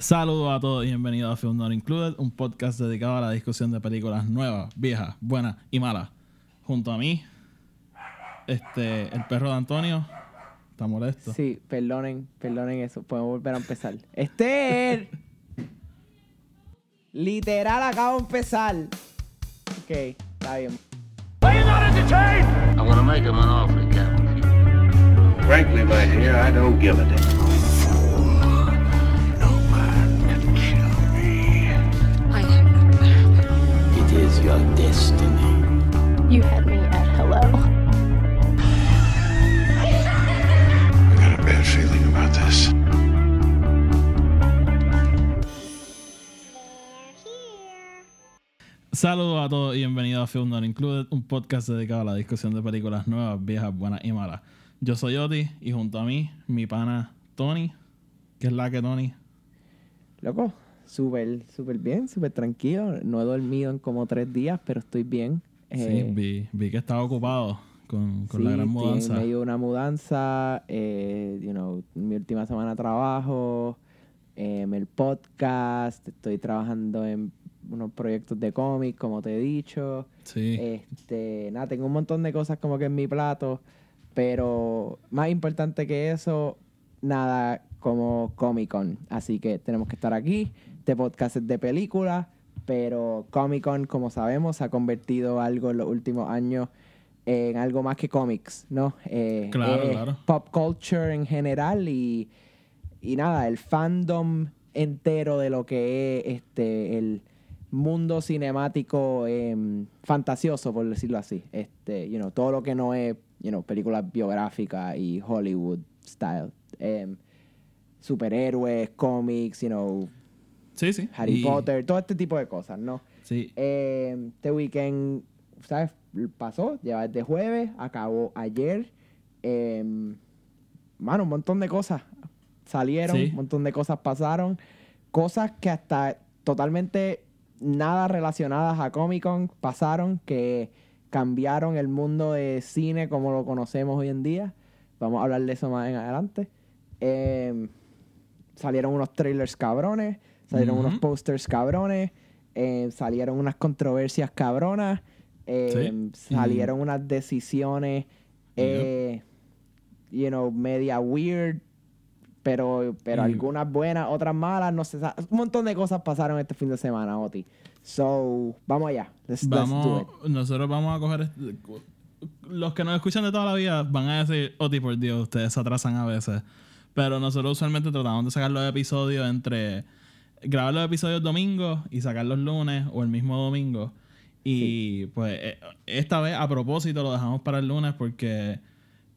Saludos a todos y bienvenidos a Film Not Included, un podcast dedicado a la discusión de películas nuevas, viejas, buenas y malas. Junto a mí, este, el perro de Antonio, está molesto. Sí, perdonen, perdonen eso. Podemos volver a empezar. Esther. Literal, acabo de empezar. Ok, está bien. I'm gonna make him an offer, Captain. Frankly, my dear, I don't give a damn. Your destiny. You had me at hello. I got a bad feeling about this. Saludos a todos y bienvenidos a Film Not Included, un podcast dedicado a la discusión de películas nuevas, viejas, buenas y malas. Yo soy Oti y junto a mí, mi pana Tony, que es la que Tony. Loco, súper, súper bien, súper tranquilo. No he dormido en como tres días, pero estoy bien. Sí, Eh, vi, vi que estaba ocupado con, con sí, la gran mudanza. En medio de una mudanza, eh, you know, mi última semana de trabajo, em, el podcast, estoy trabajando en unos proyectos de cómic, como te he dicho. Sí, Este, nada, tengo un montón de cosas como que en mi plato, pero más importante que eso, nada como Comic Con. Así que tenemos que estar aquí. Este podcast es de películas, pero Comic Con, como sabemos, se ha convertido algo en los últimos años en algo más que cómics, ¿no? Eh, Claro, claro. Pop culture en general y, y nada, el fandom entero de lo que es este el mundo cinemático em, fantasioso, por decirlo así. Este, you know, todo lo que no es, you know, películas biográficas y Hollywood style. Em, superhéroes, cómics, you know, sí, sí. Harry Y- Potter, todo este tipo de cosas, ¿no? Sí, Eh, este weekend, ¿sabes? Pasó, lleva desde jueves, acabó ayer. Eh, mano, un montón de cosas salieron, Sí. un montón de cosas pasaron. Cosas que hasta totalmente nada relacionadas a Comic Con pasaron, que cambiaron el mundo de cine como lo conocemos hoy en día. Vamos a hablar de eso más en adelante. Eh, salieron unos trailers cabrones, salieron unos posters cabrones, eh, salieron unas controversias cabronas, eh, Sí. salieron unas decisiones, eh, you know, media weird, pero, pero Y- algunas buenas, otras malas, no sé, un montón de cosas pasaron este fin de semana, Oti. So, vamos allá, let's, let's do vamos, it. nosotros vamos a coger... este- los que nos escuchan de toda la vida van a decir, Oti, por Dios, ustedes se atrasan a veces. Pero nosotros usualmente tratamos de sacar los episodios entre... Grabar los episodios domingos y sacar los lunes o el mismo domingo. Y pues eh, esta vez a propósito lo dejamos para el lunes porque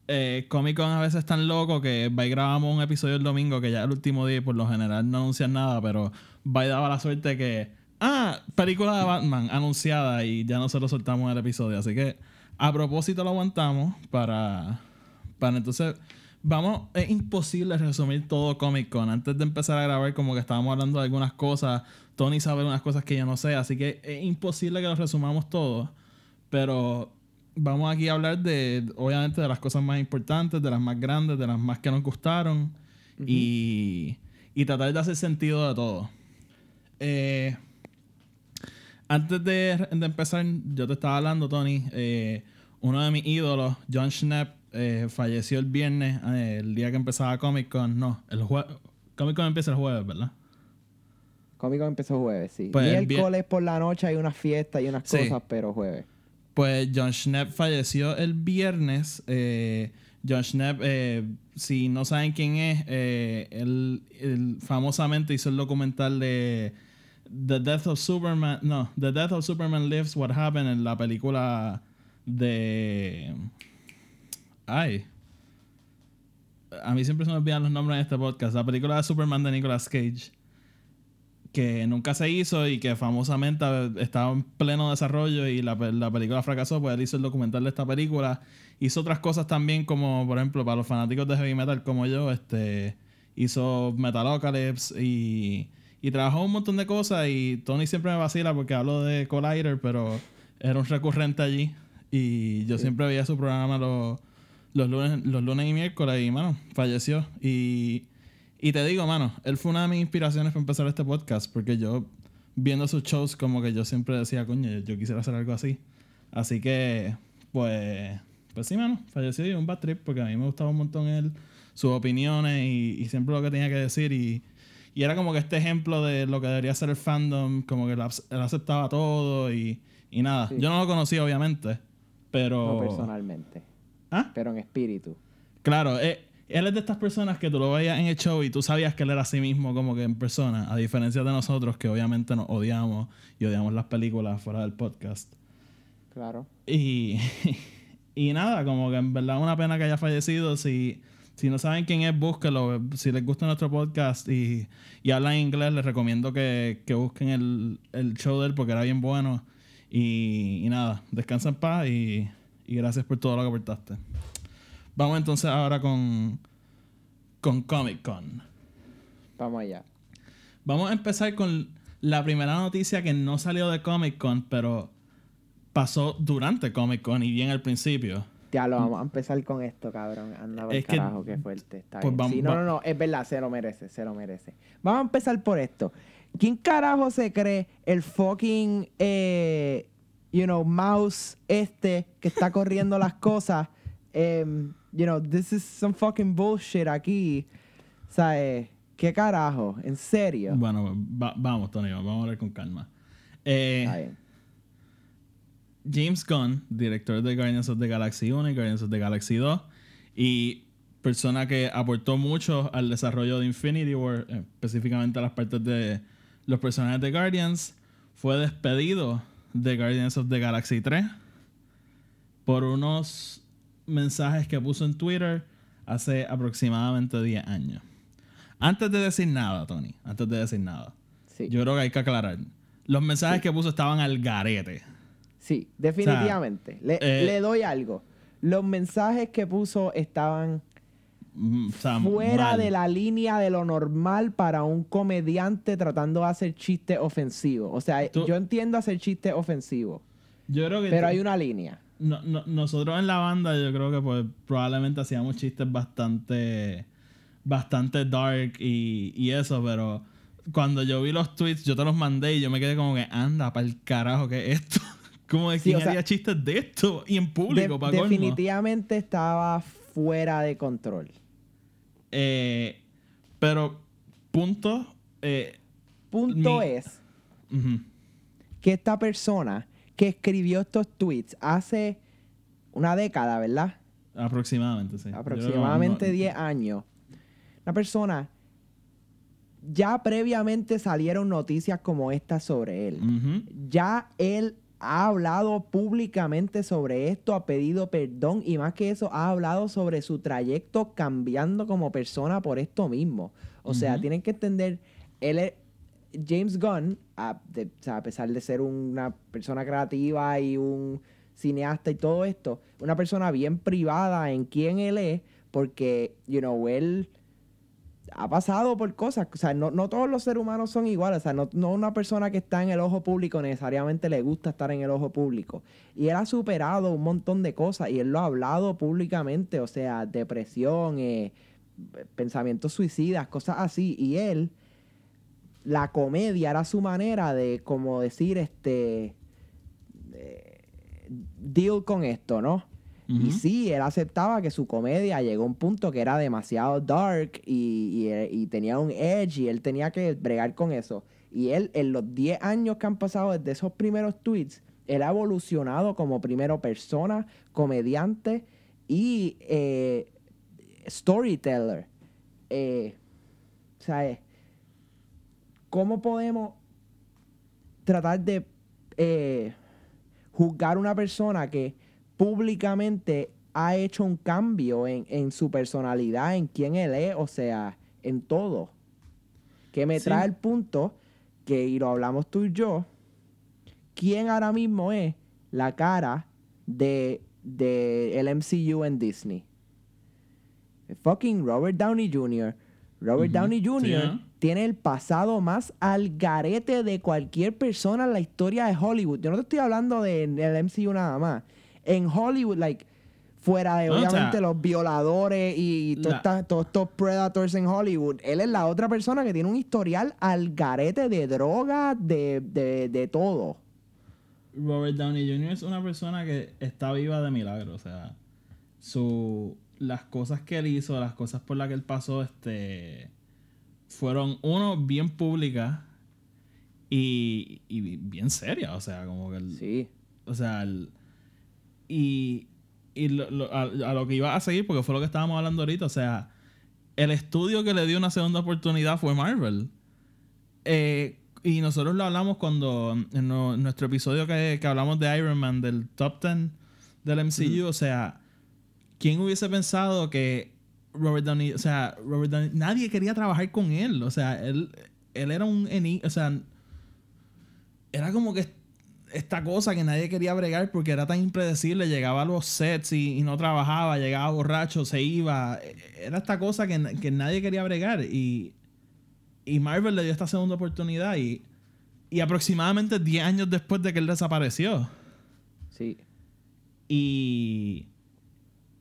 eh, Comic Con a veces es tan loco que va y grabamos un episodio el domingo que ya es el último día y por lo general no anuncian nada, pero va y daba la suerte que, ah, película de Batman anunciada y ya nosotros soltamos el episodio. Así que a propósito lo aguantamos para, para entonces, vamos, es imposible resumir todo Comic Con. Antes de empezar a grabar como que estábamos hablando de algunas cosas, Tony sabe unas cosas que yo no sé, así que es imposible que lo resumamos todo. Pero vamos aquí a hablar de, obviamente, de las cosas más importantes, de las más grandes, de las más que nos gustaron y, y tratar de hacer sentido de todo. Eh, antes de, de empezar, yo te estaba hablando, Tony, eh, uno de mis ídolos, John Schnepp, eh, falleció el viernes, eh, el día que empezaba Comic Con. No, el jueves. Comic Con empieza el jueves, ¿verdad? Comic Con empezó jueves, sí. Pues, Miércoles por la noche hay unas fiestas y unas Sí. cosas, pero jueves. Pues John Schnepp falleció el viernes. Eh, John Schnepp, eh, si no saben quién es, eh, él, él famosamente hizo el documental de The Death of Superman. No, The Death of Superman Lives What Happened en la película de. Ay. A mí siempre se me olvidan los nombres en este podcast. La película de Superman de Nicolas Cage que nunca se hizo y que famosamente estaba en pleno desarrollo y la, pe- la película fracasó, pues él hizo el documental de esta película. Hizo otras cosas también, como por ejemplo, para los fanáticos de heavy metal como yo, este hizo Metalocalypse y, y trabajó un montón de cosas. Y Tony siempre me vacila porque hablo de Collider, pero era un recurrente allí. Y yo siempre veía su programa los, los, lunes, los lunes y miércoles y, mano, falleció. Y Y te digo, mano, él fue una de mis inspiraciones para empezar este podcast, porque yo, viendo sus shows, como que yo siempre decía, coño, yo quisiera hacer algo así. Así que, pues, pues sí, mano, falleció y un bad trip, porque a mí me gustaba un montón él, sus opiniones y, y siempre lo que tenía que decir. Y, y era como que este ejemplo de lo que debería ser el fandom, como que él, ac- él aceptaba todo y, y nada. Sí. Yo no lo conocía, obviamente, pero... No personalmente, ¿Ah? pero en espíritu. Claro, eh, él es de estas personas que tú lo veías en el show y tú sabías que él era así mismo como que en persona, a diferencia de nosotros que obviamente nos odiamos y odiamos las películas fuera del podcast. Claro. Y, y nada, como que en verdad una pena que haya fallecido. Si, si no saben quién es, búsquelo. Si les gusta nuestro podcast y, y hablan inglés, les recomiendo que, que busquen el, el show de él porque era bien bueno. Y, y nada, descansa en paz y, y gracias por todo lo que aportaste. Vamos entonces ahora con, con Comic Con. Vamos allá. Vamos a empezar con la primera noticia que no salió de Comic Con, pero pasó durante Comic Con y bien al principio. Ya lo vamos a empezar con esto, cabrón. Anda por Es que- carajo, qué fuerte. Está pues bien. vamos- Sí, no, no, no, es verdad, se lo merece, se lo merece. Vamos a empezar por esto. ¿Quién carajo se cree el fucking, eh, you know, mouse este que está corriendo las cosas? Em, you know, this is some fucking bullshit aquí. ¿Sabes? ¿Qué carajo? ¿En serio? Bueno, va- vamos, Tony, vamos a hablar con calma. Eh. James Gunn, director de Guardians of the Galaxy 1 y Guardians of the Galaxy 2, y persona que aportó mucho al desarrollo de Infinity War, eh, específicamente a las partes de los personajes de Guardians, fue despedido de Guardians of the Galaxy 3 por unos mensajes que puso en Twitter hace aproximadamente 10 años. Antes de decir nada, Tony, antes de decir nada, Sí. yo creo que hay que aclarar. Los mensajes que puso estaban al garete. Sí, definitivamente. le, eh, le doy algo. Los mensajes que puso estaban o sea, fuera mal. de la línea de lo normal para un comediante tratando de hacer chistes ofensivos. O sea, Tú- yo entiendo hacer chistes ofensivos, Yo creo que pero hay una línea. no- no- nosotros en la banda yo creo que pues probablemente hacíamos chistes bastante bastante dark y, y eso, pero cuando yo vi los tweets yo te los mandé y yo me quedé como que anda para el carajo que es esto. como de Sí, quién o sea, haría chistes de esto y en De- público colmo. definitivamente estaba fuera de control. Eh, pero punto eh, Punto Mi- es que esta persona que escribió estos tweets hace una década, ¿verdad? aproximadamente sí. Aproximadamente no- 10 años, una persona, ya previamente salieron noticias como estas sobre él. Ya él ha hablado públicamente sobre esto, ha pedido perdón y más que eso, ha hablado sobre su trayecto cambiando como persona por esto mismo. O sea, tienen que entender, él es, James Gunn, a, de- o sea, a pesar de ser una persona creativa y un cineasta y todo esto, una persona bien privada en quién él es, porque, you know, él ha pasado por cosas. O sea, no, no todos los seres humanos son iguales. O sea, no, no una persona que está en el ojo público necesariamente le gusta estar en el ojo público. Y él ha superado un montón de cosas y él lo ha hablado públicamente. O sea, depresión, eh, pensamientos suicidas, cosas así. Y él, la comedia era su manera de, como decir, este, eh, deal con esto, ¿no? Y sí, él aceptaba que su comedia llegó a un punto que era demasiado dark y, y- y tenía un edge y él tenía que bregar con eso. Y él, en los 10 años que han pasado desde esos primeros tweets, él ha evolucionado como primero persona, comediante y eh, storyteller. Eh, o sea, eh, ¿cómo podemos tratar de eh, juzgar una persona que públicamente ha hecho un cambio en, en su personalidad, en quién él es, o sea, en todo? Que me Sí. trae el punto que, y lo hablamos tú y yo, ¿quién ahora mismo es la cara de, de el MCU en Disney? Fucking Robert Downey Jr. Robert. Downey Sí, Jr. ¿eh? tiene el pasado más al garete de cualquier persona en la historia de Hollywood. Yo no te estoy hablando de- del MCU nada más. En Hollywood, like, Fuera de, No, o sea, obviamente, los violadores y todos estos predators en Hollywood. Él es la otra persona que tiene un historial al garete de droga, de, de, de todo. Robert Downey Jr. es una persona que está viva de milagro. O sea, su, las cosas que él hizo, las cosas por las que él pasó, este, fueron, uno, bien públicas y, y bien serias. O sea, como que... el- Sí. O sea, el- y, y lo- lo- a, a lo que iba a seguir, porque fue lo que estábamos hablando ahorita, o sea, el estudio que le dio una segunda oportunidad fue Marvel. Eh, y nosotros lo hablamos cuando, en no- nuestro episodio que, que hablamos de Iron Man, del top 10 del MCU, o sea, ¿quién hubiese pensado que Robert Downey, o sea, Robert Downey, nadie quería trabajar con él, o sea, él, él era un, o sea, era como que esta cosa que nadie quería bregar porque era tan impredecible. Llegaba a los sets y, y no trabajaba, llegaba borracho, se iba. Era esta cosa que, que nadie quería bregar. Y, y Marvel le dio esta segunda oportunidad y, y aproximadamente 10 años después de que él desapareció. Sí. Y,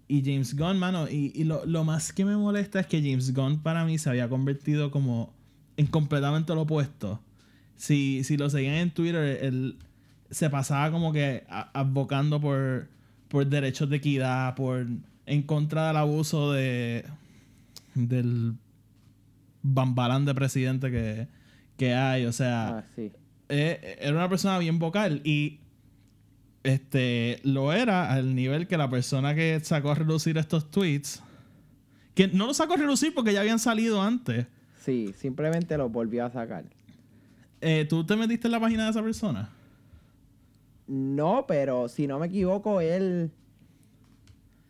y James Gunn, mano, y, y lo, lo más que me molesta es que James Gunn para mí se había convertido como en completamente lo opuesto. Si, si lo seguían en Twitter, él se pasaba como que advocando por, por derechos de equidad, por en contra del abuso de del bambalán de presidente que, que hay. O sea, Ah, sí. eh, era una persona bien vocal y este lo era al nivel que la persona que sacó a relucir estos tweets que no los sacó a relucir porque ya habían salido antes Sí, simplemente lo volvió a sacar. Eh, tú te metiste en la página de esa persona No, pero si no me equivoco, él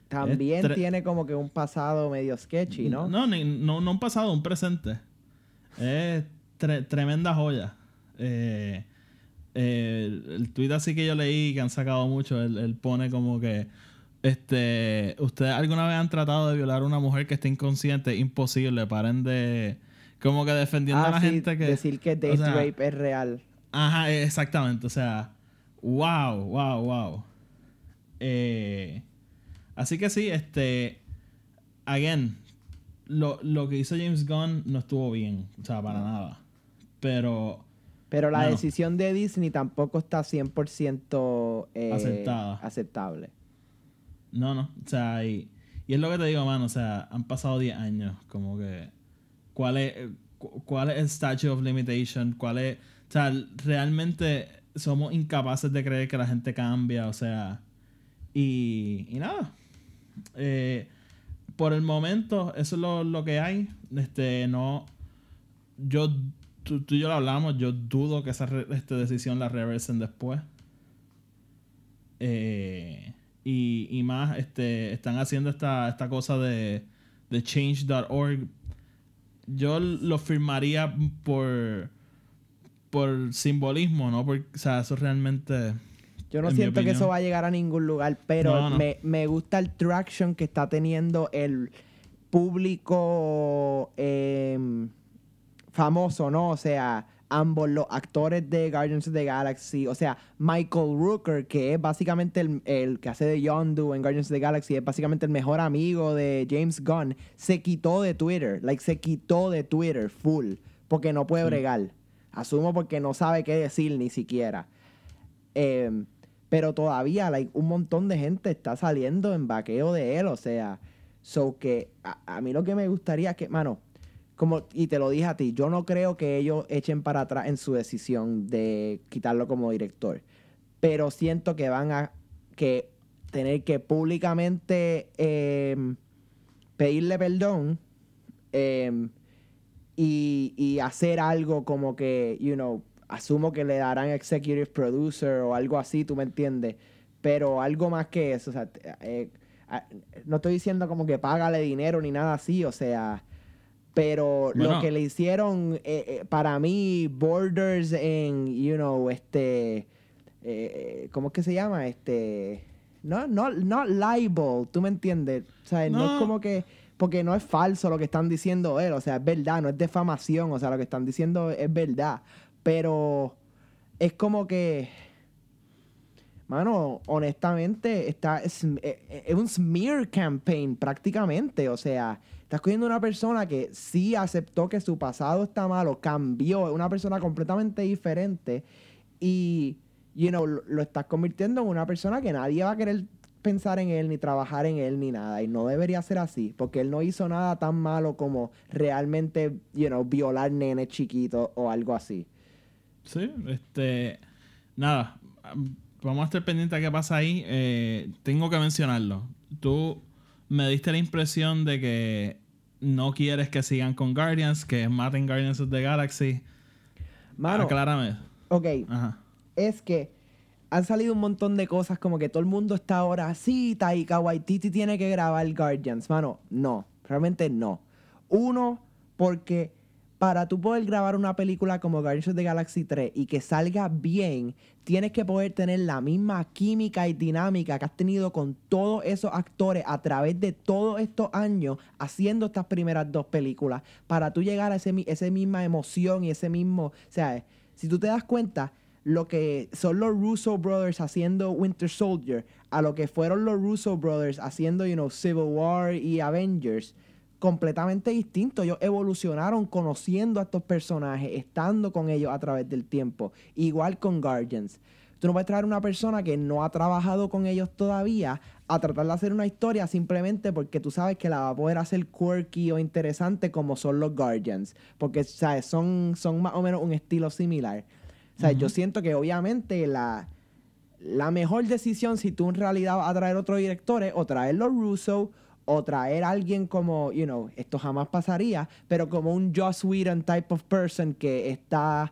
también tiene como que un pasado medio sketchy, ¿no? no ni- no, no un pasado un presente es tre- tremenda joya Eh, eh, el, tweet así que yo leí que han sacado mucho él, él pone como que este ustedes alguna vez han tratado de violar a una mujer que esté inconsciente imposible paren de como que defendiendo Ah, a la sí, gente que decir que o date sea, rape es real. Ajá, exactamente. O sea, wow, wow, wow. Eh, así que sí, este. Again, lo, lo que hizo James Gunn no estuvo bien. O sea, para nada. Pero. Pero la decisión de Disney tampoco está 100% eh, Aceptada. aceptable. No, no. O sea, y, y es lo que te digo, mano. O sea, han pasado 10 años. Como que. ¿Cuál es, eh, cu- cuál es el statute of limitation? ¿Cuál es.? O sea, realmente somos incapaces de creer que la gente cambia. O sea. Y, y nada. Eh, por el momento, eso es lo, lo que hay. Este, no. Yo. Tú, tú y yo lo hablamos. Yo dudo que esa este, decisión la reversen después. Eh, y, y más, este, están haciendo esta, esta cosa de, de change.org. Yo lo firmaría por por simbolismo, ¿no? Porque, o sea, eso realmente. Yo no siento que eso va a llegar a ningún lugar, pero No, no. Me, me gusta el traction que está teniendo el público em, famoso, ¿no? O sea, ambos los actores de Guardians of the Galaxy, o sea, Michael Rooker, que es básicamente el, el que hace de Yondu en Guardians of the Galaxy, es básicamente el mejor amigo de James Gunn, se quitó de Twitter, like se quitó de Twitter full, porque no puede bregar. Asumo porque no sabe qué decir ni siquiera. Em, pero todavía like, un montón de gente está saliendo en vaqueo de él. O sea, so que a, a mí lo que me gustaría es que, mano, como, y te lo dije a ti, yo no creo que ellos echen para atrás en su decisión de quitarlo como director. Pero siento que van a que tener que públicamente em, pedirle perdón em, y, y hacer algo como que, you know, asumo que le darán executive producer o algo así, tú me entiendes, pero algo más que eso, o sea, eh, no estoy diciendo como que págale dinero ni nada así, o sea, pero lo que le hicieron eh, eh, para mí Borders en, you know, este, eh, ¿cómo es que se llama? Este, no, no, no libel, tú me entiendes, o sea, no, No. es como que porque no es falso lo que están diciendo él, o sea, es verdad, no es defamación, o sea, lo que están diciendo es verdad, pero es como que, mano, honestamente, está, es, eh, es un smear campaign prácticamente. O sea, estás cogiendo una persona que sí aceptó que su pasado está malo, cambió, es una persona completamente diferente y, you know, lo, lo estás convirtiendo en una persona que nadie va a querer pensar en él, ni trabajar en él, ni nada. Y no debería ser así, porque él no hizo nada tan malo como realmente, you know, violar nenes chiquitos o algo así. Sí, este. Nada, vamos a estar pendientes a qué pasa ahí. Eh, tengo que mencionarlo. Tú me diste la impresión de que no quieres que sigan con Guardians, que maten Guardians of the Galaxy. Mano, Aclárame. ok, Ajá. Es que han salido un montón de cosas como que todo el mundo está ahora así, Taika Waititi tiene que grabar Guardians. Mano, no, realmente no. Uno, porque para tú poder grabar una película como Guardians of the Galaxy 3 y que salga bien, tienes que poder tener la misma química y dinámica que has tenido con todos esos actores a través de todos estos años haciendo estas primeras dos películas para tú llegar a ese, esa misma emoción y ese mismo, o sea, si tú te das cuenta, lo que son los Russo Brothers haciendo Winter Soldier a lo que fueron los Russo Brothers haciendo, you know, Civil War y Avengers, completamente distinto. Ellos evolucionaron conociendo a estos personajes, estando con ellos a través del tiempo. Igual con Guardians. Tú no puedes traer una persona que no ha trabajado con ellos todavía a tratar de hacer una historia simplemente porque tú sabes que la va a poder hacer quirky o interesante como son los Guardians. Porque, ¿sabes? Son, son más o menos un estilo similar. O sea, yo siento que obviamente la, la mejor decisión si tú en realidad vas a traer otro director es o traer los Russo o traer a alguien como, you know, esto jamás pasaría, pero como un Joss Whedon type of person que está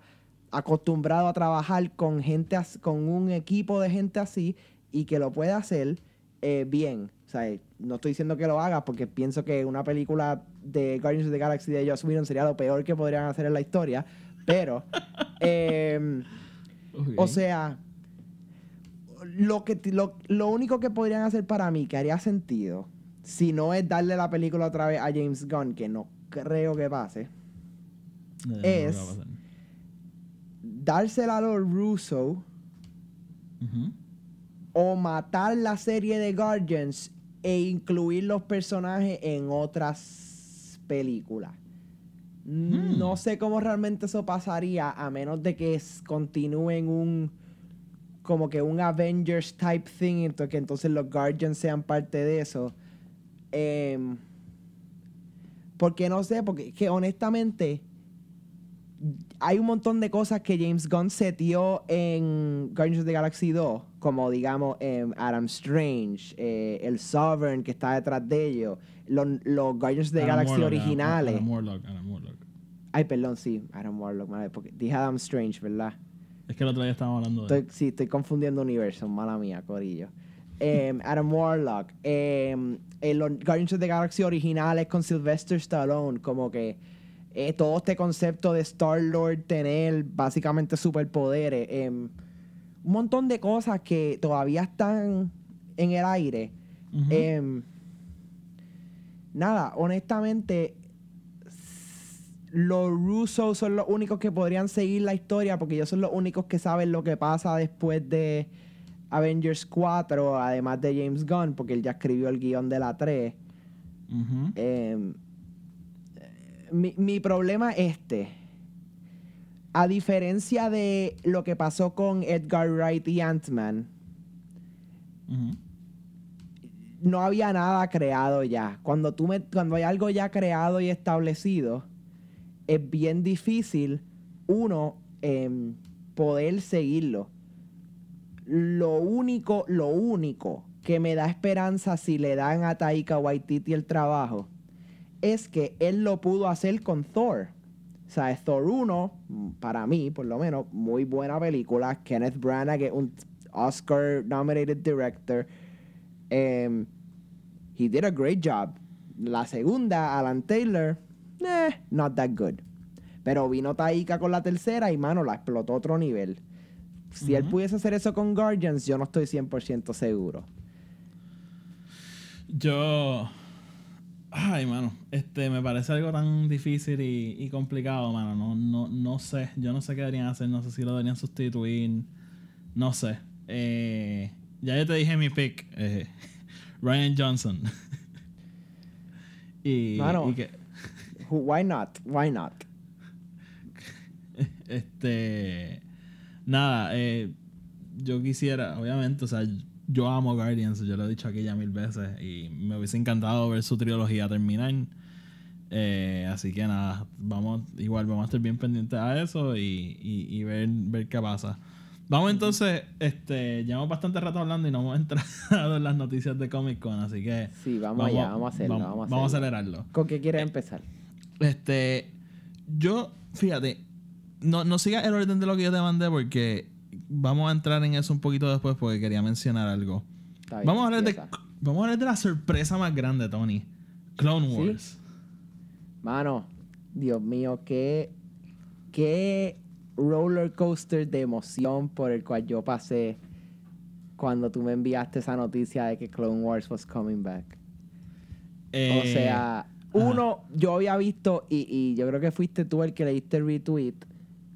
acostumbrado a trabajar con gente, con un equipo de gente así y que lo puede hacer eh, bien. O sea, no estoy diciendo que lo haga porque pienso que una película de Guardians of the Galaxy de Joss Whedon sería lo peor que podrían hacer en la historia, pero... em, o sea, lo, que, lo, lo único que podrían hacer para mí que haría sentido, si no es darle la película otra vez a James Gunn, que no creo que pase, Eh, es- no dársela a los Russo o matar la serie de Guardians e incluir los personajes en otras películas. Hmm. No sé cómo realmente eso pasaría a menos de que es- continúe en un como que un Avengers type thing, ento- que entonces los Guardians sean parte de eso. Em, porque no sé, porque que honestamente hay un montón de cosas que James Gunn setió en Guardians of the Galaxy 2, como digamos em, Adam Strange, eh, el Sovereign que está detrás de ellos, los, los Guardians of the Adam Galaxy Warlock, originales. Adam Warlock, Adam Warlock. Ay, perdón, sí, Adam Warlock, madre, porque dije Adam Strange, ¿verdad? Es que el otro día estábamos hablando de. Estoy, sí, estoy confundiendo universos, mala mía, Corillo. Em, Adam Warlock, em, eh, los Guardians of the Galaxy originales con Sylvester Stallone, como que eh, todo este concepto de Star-Lord tener básicamente superpoderes, em, un montón de cosas que todavía están en el aire. Em, nada, honestamente, los Russo son los únicos que podrían seguir la historia porque ellos son los únicos que saben lo que pasa después de Avengers 4, además de James Gunn, porque él ya escribió el guion de la 3. Ujú. Em, mi, mi problema es este. A diferencia de lo que pasó con Edgar Wright y Ant-Man. No había nada creado ya. Cuando, tú me, cuando hay algo ya creado y establecido, es bien difícil, uno, em, poder seguirlo. Lo único, lo único que me da esperanza si le dan a Taika Waititi el trabajo es que él lo pudo hacer con Thor. O sea, Thor 1, mm, para mí, por lo menos, muy buena película. Kenneth Branagh es un Oscar-nominated director. Um, he did a great job. La segunda, Alan Taylor, eh, not that good. Pero vino Taika con la tercera y, mano, la explotó a otro nivel. Si él pudiese hacer eso con Guardians, yo no estoy 100% seguro. Yo. Ay, mano. Este, me parece algo tan difícil y, y complicado, mano. No, no, no sé. Yo no sé qué deberían hacer. No sé si lo deberían sustituir. No sé. eh, ya yo te dije mi pick. eh, Ryan Johnson. y, Mano. y que, Why not? Why not? este. Nada, eh, yo quisiera, obviamente, o sea, yo amo Guardians, yo lo he dicho aquí ya mil veces. Y me hubiese encantado ver su trilogía terminar. Eh, así que nada, vamos, igual vamos a estar bien pendientes a eso y, y- y ver, ver qué pasa. Vamos entonces, este, llevamos bastante rato hablando y no hemos entrado en las noticias de Comic Con, así que Sí, vamos, allá, vamos a hacerlo. vamos, Vamos, a vamos a hacerlo. acelerarlo. ¿Con qué quieres empezar? Este, yo, fíjate, no, no sigas el orden de lo que yo te mandé porque vamos a entrar en eso un poquito después porque quería mencionar algo. Está bien, Vamos a hablar de, vamos a hablar de la sorpresa más grande, Tony. Clone ¿Sí? Wars. Mano, Dios mío, qué, qué roller coaster de emoción por el cual yo pasé cuando tú me enviaste esa noticia de que Clone Wars was coming back. o Eh, sea, uno, yo había visto, y, y yo creo que fuiste tú el que le diste el retweet,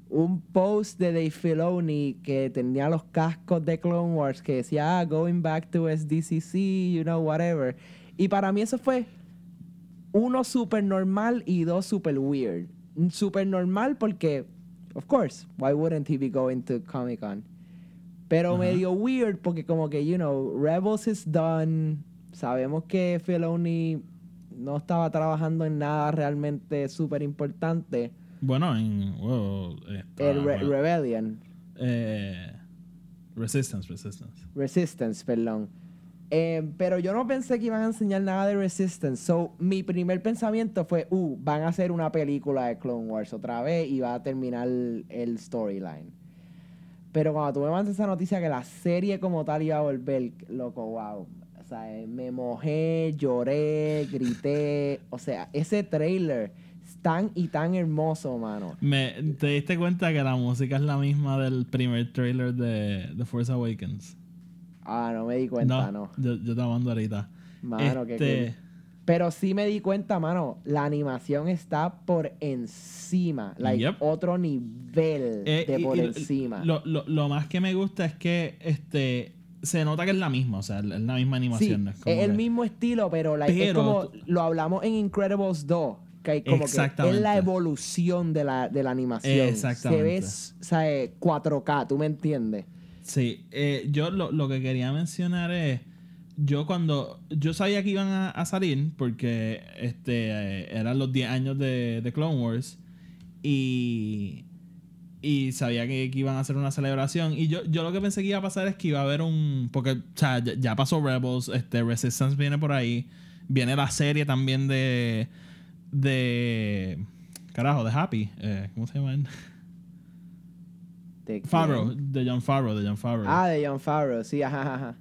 un post de Dave Filoni que tenía los cascos de Clone Wars que decía, ah, going back to SDCC, you know, whatever. Y para mí eso fue uno super normal y dos super weird. Super normal porque, of course, why wouldn't he be going to Comic Con? Pero medio weird porque como que, you know, Rebels is done. Sabemos que Filoni no estaba trabajando en nada realmente súper importante. bueno, en wow, El Re- Rebellion. eh, Resistance, Resistance. Resistance, perdón. Eh, pero yo no pensé que iban a enseñar nada de Resistance. So, mi primer pensamiento fue, uh, van a hacer una película de Clone Wars otra vez y va a terminar el, storyline. Pero cuando tú me mandas esa noticia que la serie como tal iba a volver, loco, wow. O sea, eh, me mojé, lloré, grité. O sea, ese trailer es tan y tan hermoso, mano. Me, ¿Te diste cuenta que la música es la misma del primer trailer de The Force Awakens? Ah, no me di cuenta, no. Yo, yo te mando ahorita. Mano, que Este, cool. Pero sí me di cuenta, mano, la animación está por encima. Like, Yep. otro nivel Eh, de por y encima. Lo, lo- lo más que me gusta es que este se nota que es la misma, o sea, es la misma sí, animación. no es el que- mismo estilo, pero, like, es como lo hablamos en Incredibles 2. Que hay como que es Exactamente. la evolución de la, de la animación. Exactamente. Se ve, o sea, eh, 4K, ¿tú me entiendes? Sí, eh, yo lo, lo que quería mencionar es, yo cuando, yo sabía que iban a, salir porque este eh, eran los 10 años de, de Clone Wars y, y sabía que, iban a hacer una celebración y yo, yo lo que pensé que iba a pasar es que iba a haber un, porque o sea, ya, ya pasó Rebels, este Resistance viene por ahí, viene la serie también de, de, carajo, de Happy, eh, ¿cómo se llama? ¿De? Favreau, de John Favreau, de John Favreau. Ah, de John Favreau, sí, ajá, ajá.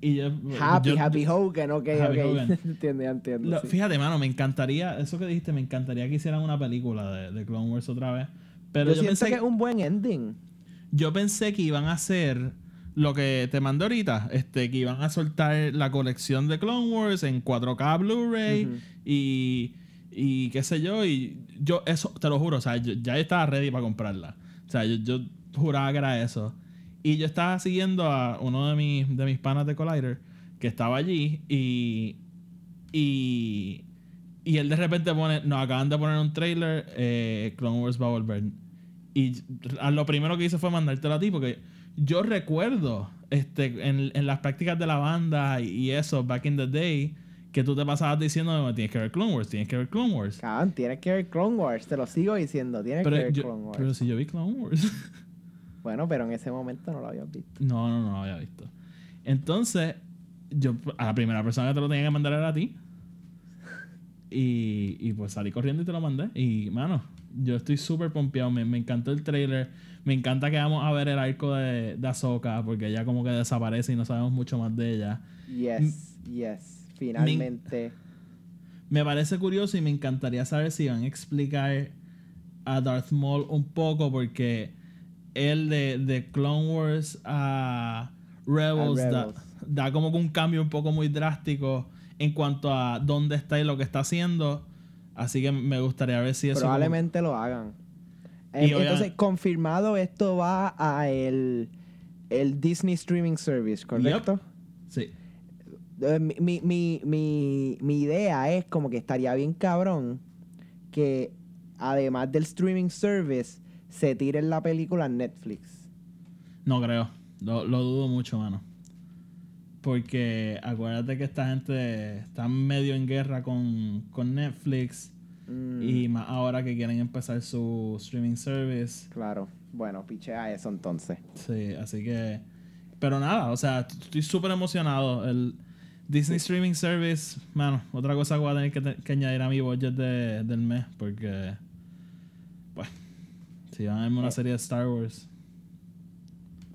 Y yo- Happy, yo- Happy Hogan, ok, Happy ok. Hogan. entiendo, entiendo. Lo- sí. Fíjate, mano, me encantaría, eso que dijiste, me encantaría que hicieran una película de, de Clone Wars otra vez. Pero yo, pensé, que es un buen ending. yo pensé que iban a hacer lo que te mandé ahorita, este, que iban a soltar la colección de Clone Wars en 4K Blu-ray y, y qué sé yo, y yo eso, te lo juro, o sea, yo- ya estaba ready para comprarla. O sea, yo, yo juraba que era eso. Y yo estaba siguiendo a uno de mis, de mis panas de Collider que estaba allí y, y, y él de repente pone, nos acaban de poner un trailer, eh, Clone Wars va a volver. Y lo primero que hice fue mandártelo a ti porque yo recuerdo este, en, en las prácticas de la banda y, eso, back in the day, que tú te pasabas diciendo, tienes que ver Clone Wars, tienes que ver Clone Wars. Cabrón, tienes que ver Clone Wars, te lo sigo diciendo, tienes que Pero, ver yo- Clone Wars. pero si yo vi Clone Wars. Bueno, pero en ese momento no lo habías visto. No, no, no lo había visto. Entonces, yo a la primera persona que te lo tenía que mandar era a ti. Y, y pues salí corriendo y te lo mandé. Y, mano, yo estoy súper pompeado. Me, me encantó el trailer. Me encanta que vamos a ver el arco de, de Ahsoka porque ella como que desaparece y no sabemos mucho más de ella. Yes, yes. Finalmente. Me parece curioso y me encantaría saber si van a explicar a Darth Maul un poco porque él de, de Clone Wars a Rebels, A Da, Rebels. da como un cambio un poco muy drástico en cuanto a dónde está y lo que está haciendo. Así que me gustaría ver si eso... como- Probablemente lo hagan. Y Eh, entonces, confirmado, esto va a el el Disney Streaming Service, ¿correcto? Sí. Eh, mi, mi, mi, mi idea es como que estaría bien cabrón que además del streaming service se tire la película en Netflix. No creo. Lo, lo dudo mucho, mano. Porque acuérdate que esta gente está medio en guerra con, con Netflix. Mm, Y más ahora que quieren empezar su streaming service. Claro. Bueno, pichea eso entonces. Sí, así que. Pero nada, o sea, estoy súper emocionado. El Disney Streaming Service, mano, otra cosa que voy a tener que, te- que añadir a mi budget de- del mes, porque. Si van a verme una Eh. serie de Star Wars.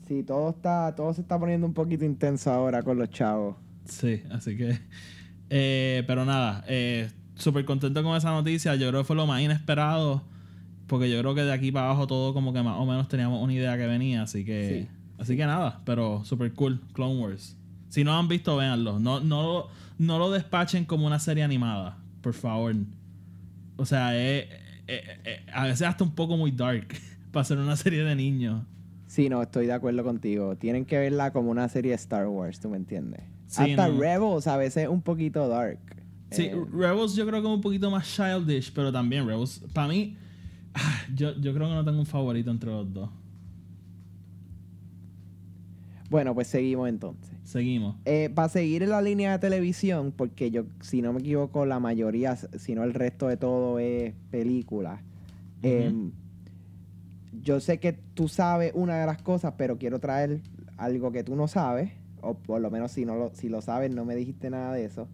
Sí, todo está, todo se está poniendo un poquito intenso ahora con los chavos. Sí, así que. eh, pero nada, eh, súper contento con esa noticia. Yo creo que fue lo más inesperado. Porque yo creo que de aquí para abajo todo como que más o menos teníamos una idea que venía. Así que. Sí, así que nada, pero súper cool. Clone Wars. Si no lo han visto, véanlo. No, no, no lo despachen como una serie animada. Por favor. O sea, es, es- es- a veces hasta un poco muy dark. para ser una serie de niños. Sí, no, estoy de acuerdo contigo. Tienen que verla como una serie de Star Wars, ¿tú me entiendes? Sí, Hasta no. Rebels a veces es un poquito dark. Sí, Eh, Rebels yo creo que es un poquito más childish, pero también Rebels, para mí, ah, yo, yo creo que no tengo un favorito entre los dos. bueno, pues seguimos entonces. Seguimos. Eh, para seguir en la línea de televisión, porque yo, si no me equivoco, la mayoría, si no el resto de todo es películas. Em, yo sé que tú sabes una de las cosas, pero quiero traer algo que tú no sabes, o por lo menos si, no lo, si lo sabes, no me dijiste nada de eso.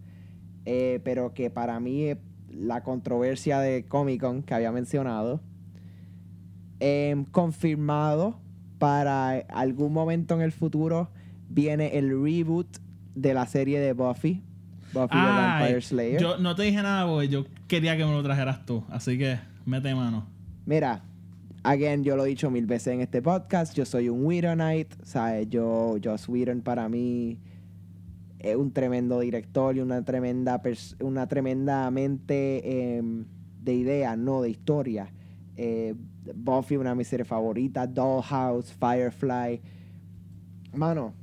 Eh, pero que para mí es la controversia de Comic Con que había mencionado, em, confirmado para algún momento en el futuro viene el reboot de la serie de Buffy. Buffy the Ay, Vampire Slayer. yo no te dije nada porque yo quería que me lo trajeras tú, así que mete mano. Mira, again, yo lo he dicho mil veces en este podcast, yo soy un Whedonite, ¿sabes? Yo, Joss Whedon para mí es un tremendo director y una tremenda, una tremenda mente em, de ideas, no de historia. Eh, Buffy, una de mis series favoritas, Dollhouse, Firefly. Mano,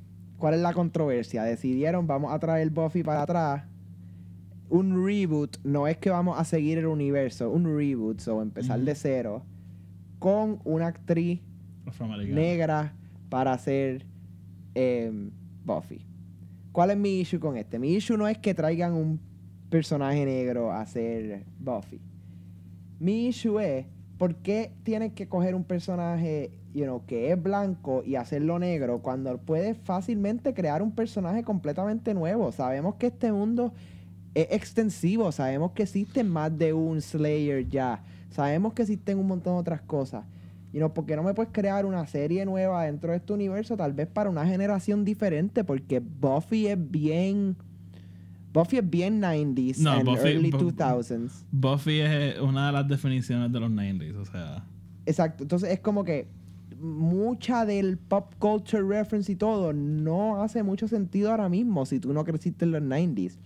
¿cuál es la controversia? Decidieron, vamos a traer Buffy para atrás. Un reboot, no es que vamos a seguir el universo, un reboot, o empezar de cero, con una actriz negra para hacer em, Buffy. ¿Cuál es mi issue con este? Mi issue no es que traigan un personaje negro a hacer Buffy. Mi issue es por qué tienen que coger un personaje you know, que es blanco y hacerlo negro cuando puedes fácilmente crear un personaje completamente nuevo. Sabemos que este mundo es extensivo, sabemos que existen más de un Slayer ya, sabemos que existen un montón de otras cosas. Y no, ¿por qué no me puedes crear una serie nueva dentro de este universo? Tal vez para una generación diferente, porque Buffy es bien. Buffy es bien 90s No, and Buffy- early Bu- 2000s. Buffy es una de las definiciones de los 90s, o sea. Exacto. Entonces es como que mucha del pop culture reference y todo no hace mucho sentido ahora mismo si tú no creciste en los 90s.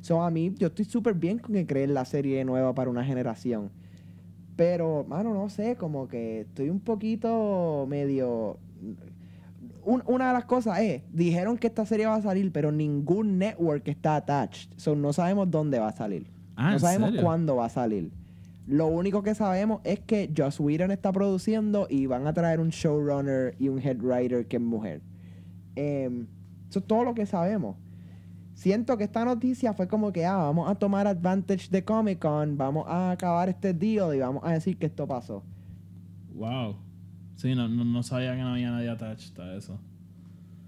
So a mí, yo estoy súper bien con que creen la serie nueva para una generación. Pero, mano, no sé, como que estoy un poquito medio... Un- una de las cosas es, dijeron que esta serie va a salir, pero ningún network está attached. So no sabemos dónde va a salir. Ah, no ¿en sabemos serio? cuándo va a salir. Lo único que sabemos es que Joss Whedon está produciendo y van a traer un showrunner y un head writer que es mujer. Em, eso es todo lo que sabemos. Siento que esta noticia fue como que, ah, vamos a tomar advantage de Comic Con, vamos a acabar este deal y vamos a decir que esto pasó. Wow. Sí, no, no, no sabía que no había nadie attached a eso.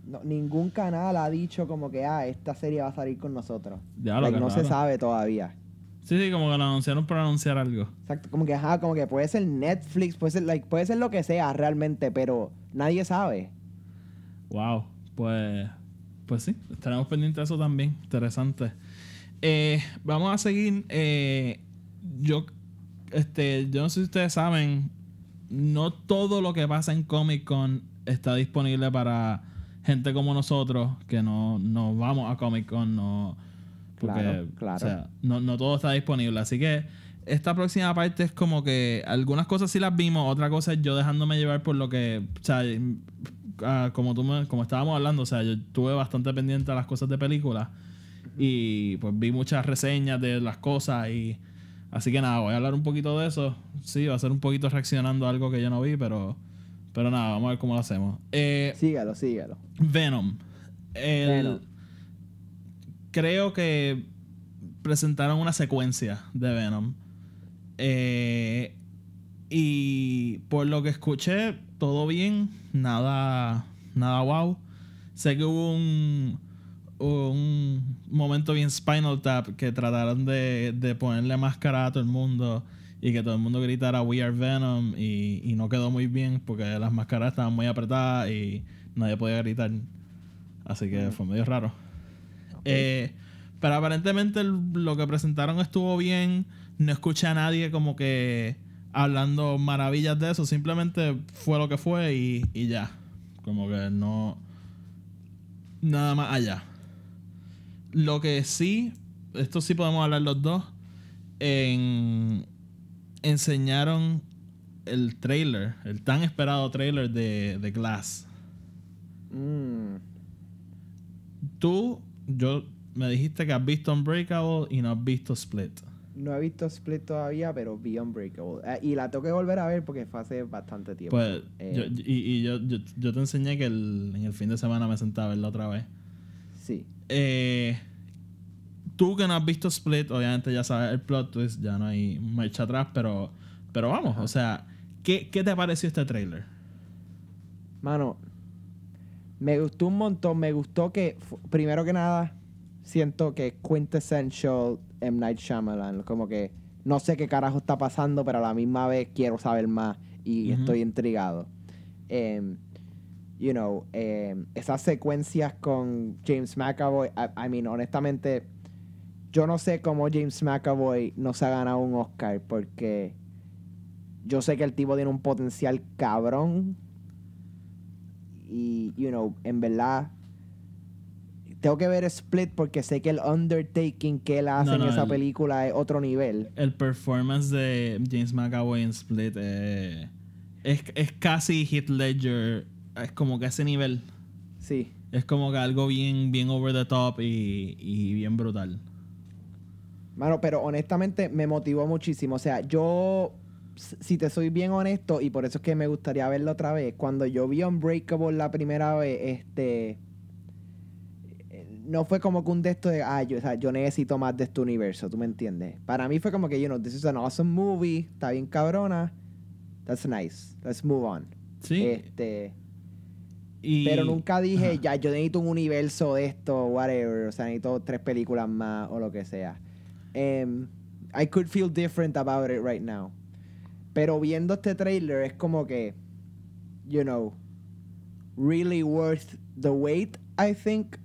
No, ningún canal ha dicho como que, ah, esta serie va a salir con nosotros. Ya, lo Like, no se sabe todavía. Sí, sí, como que lo anunciaron por anunciar algo. Exacto, como que, ajá, como que puede ser Netflix, puede ser, like, puede ser lo que sea realmente, pero nadie sabe. Wow. Pues, pues sí, estaremos pendientes de eso también. Interesante. Eh, vamos a seguir. eh, yo, este, yo no sé si ustedes saben, no todo lo que pasa en Comic Con está disponible para gente como nosotros que no, no vamos a Comic Con, no. Porque, Claro, claro. O sea, no, no todo está disponible. Así que esta próxima parte es como que algunas cosas sí las vimos, otra cosa es yo dejándome llevar por lo que, o sea, ah, como tú me- como estábamos hablando, o sea, yo estuve bastante pendiente a las cosas de películas y pues vi muchas reseñas de las cosas y así que nada, voy a hablar un poquito de eso. Sí, va a ser un poquito reaccionando a algo que yo no vi, pero pero nada, vamos a ver cómo lo hacemos. Eh, Sígalo, sígalo. Venom. El- Venom. Creo que presentaron una secuencia de Venom. Eh, y por lo que escuché, todo bien. Nada, nada wow. Sé que hubo un, un momento bien Spinal Tap que trataron de, de ponerle máscara a todo el mundo y que todo el mundo gritara We are Venom y, y no quedó muy bien porque las máscaras estaban muy apretadas y nadie podía gritar. Así que fue medio raro. Eh, pero aparentemente lo que presentaron estuvo bien. No escuché a nadie como que hablando maravillas de eso. Simplemente fue lo que fue y, y ya. Como que no. Nada más allá. Lo que sí, esto sí podemos hablar los dos. En, enseñaron el trailer, el tan esperado trailer de, de Glass. Mm. Tú, yo me dijiste que has visto Unbreakable y no has visto Split. No he visto Split todavía, pero vi Unbreakable. Eh, y la tengo que volver a ver porque fue hace bastante tiempo. Pues, Eh, yo, y, y yo, yo, yo te enseñé que el- en el fin de semana me sentaba a verla otra vez. Sí. Eh, tú que no has visto Split, obviamente ya sabes el plot twist, ya no hay marcha atrás, pero, pero vamos, o sea, ¿qué, ¿qué te pareció este trailer? Mano, me gustó un montón. Me gustó que, primero que nada, siento que es quintessential M. Night Shyamalan. Como que no sé qué carajo está pasando, pero a la misma vez quiero saber más y estoy intrigado. Em, you know, em, esas secuencias con James McAvoy, I, I mean, honestamente, yo no sé cómo James McAvoy no se ha ganado un Oscar porque yo sé que el tipo tiene un potencial cabrón y, you know, en verdad tengo que ver Split porque sé que el undertaking que él hace No, no, en esa el- película es otro nivel. El performance de James McAvoy en Split eh, es, es casi Heath Ledger, es como que ese nivel. Sí. Es como que algo bien, bien over the top y, y bien brutal. Mano, pero honestamente me motivó muchísimo. O sea, yo, si te soy bien honesto, y por eso es que me gustaría verlo otra vez, cuando yo vi Unbreakable la primera vez, este. eh, No fue como que un de estos de, ah, yo, o sea, yo necesito más de este universo, ¿tú me entiendes? Para mí fue como que, you know, this is an awesome movie, está bien cabrona, that's nice, let's move on. Sí. Este, y, pero nunca dije, Ajá. ya, yo necesito un universo de esto, whatever. O sea, necesito tres películas más o lo que sea. Em, I could feel different about it right now. Pero viendo este trailer es como que, you know, really worth the wait, I think.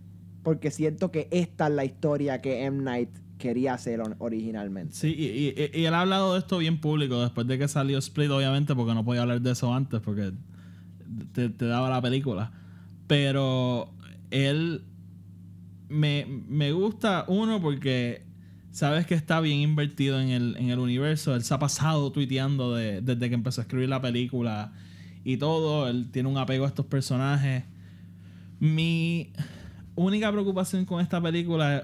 Porque siento que esta es la historia que M. Night quería hacer originalmente. Sí, y, y- y él ha hablado de esto bien público después de que salió Split, obviamente, porque no podía hablar de eso antes, porque te, te daba la película. Pero él me, me gusta, uno, porque sabes que está bien invertido en el, en el universo. Él se ha pasado tuiteando de- desde que empezó a escribir la película y todo. Él tiene un apego a estos personajes. Mi única preocupación con esta película es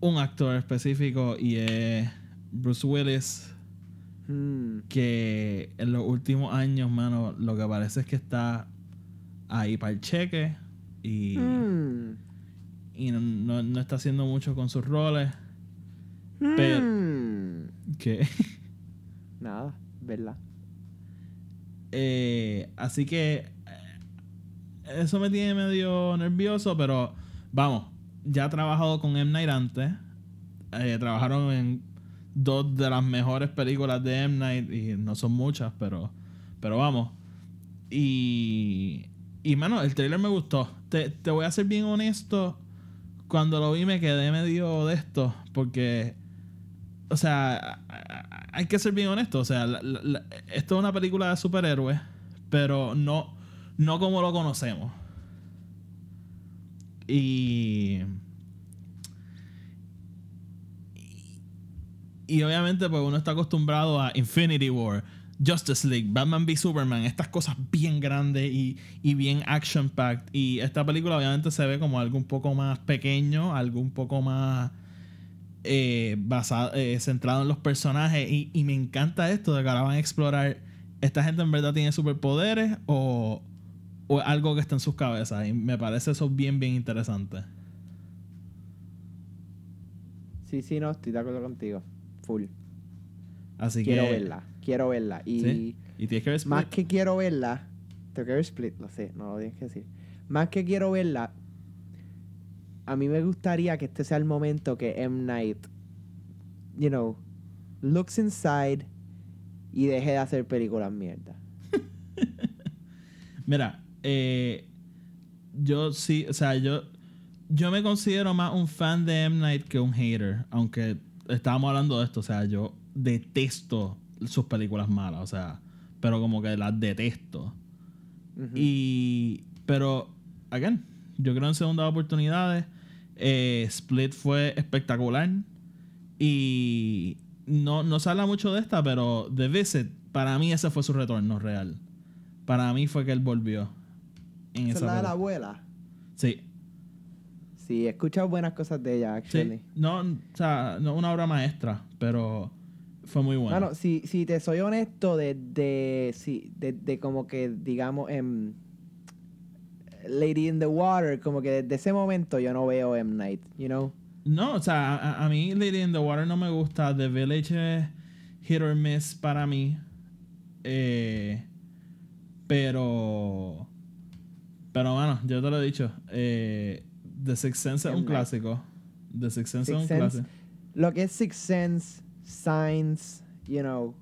un actor específico y es Bruce Willis. Hmm. Que en los últimos años, mano, lo que parece es que está ahí para el cheque y, Hmm. y no, no- no está haciendo mucho con sus roles. Pero- Hmm. Que, Nada, ¿verdad? eh, así que eh, eso me tiene medio nervioso, pero vamos, ya ha trabajado con M. Night antes. Eh, trabajaron en dos de las mejores películas de M. Night y no son muchas, pero, pero vamos. Y, y mano, el trailer me gustó. Te, te voy a ser bien honesto. Cuando lo vi me quedé medio de esto, porque, o sea, hay que ser bien honesto. O sea, la- la- esto es una película de superhéroes, pero no, no como lo conocemos. Y, y obviamente pues uno está acostumbrado a Infinity War, Justice League, Batman v Superman, estas cosas bien grandes y, y bien action-packed. Y esta película obviamente se ve como algo un poco más pequeño, algo un poco más eh, basado, eh, centrado en los personajes. Y, y me encanta esto de que ahora van a explorar, ¿esta gente en verdad tiene superpoderes o, o algo que está en sus cabezas? Y me parece eso bien, bien interesante. Sí, sí, no, estoy de acuerdo contigo. Full. Así quiero que... verla, quiero verla. Y ¿Sí? Y tienes que ver más que quiero verla, tengo que ver Split, lo sé, no lo tienes que decir. Más que quiero verla, a mí me gustaría que este sea el momento que M. Night, you know, looks inside y deje de hacer películas mierda. Mira, eh, yo sí, o sea, yo, yo me considero más un fan de M. Night que un hater, aunque estábamos hablando de esto, o sea, yo detesto sus películas malas, o sea, pero como que las detesto. Y, pero, again, yo creo en segundas oportunidades. Eh, Split fue espectacular. Y no, no se habla mucho de esta, pero The Visit, para mí ese fue su retorno real. Para mí fue que él volvió. En ¿Esa es esa la de la abuela? Sí, Sí, he escuchado buenas cosas de ella, actually. sí. No, o sea, no una obra maestra, pero fue muy buena. Bueno, si, si te soy honesto, desde sí, de, de como que, digamos, en Lady in the Water, como que desde ese momento yo no veo M. Night, you know? No, o sea, a, a mí Lady in the Water no me gusta. The Village es hit or miss para mí. Eh, pero. Pero bueno, yo te lo he dicho. eh, The Sixth Sense es un clásico. The Sixth Sense es un clásico. Lo que es Sixth Sense, Signs, you know,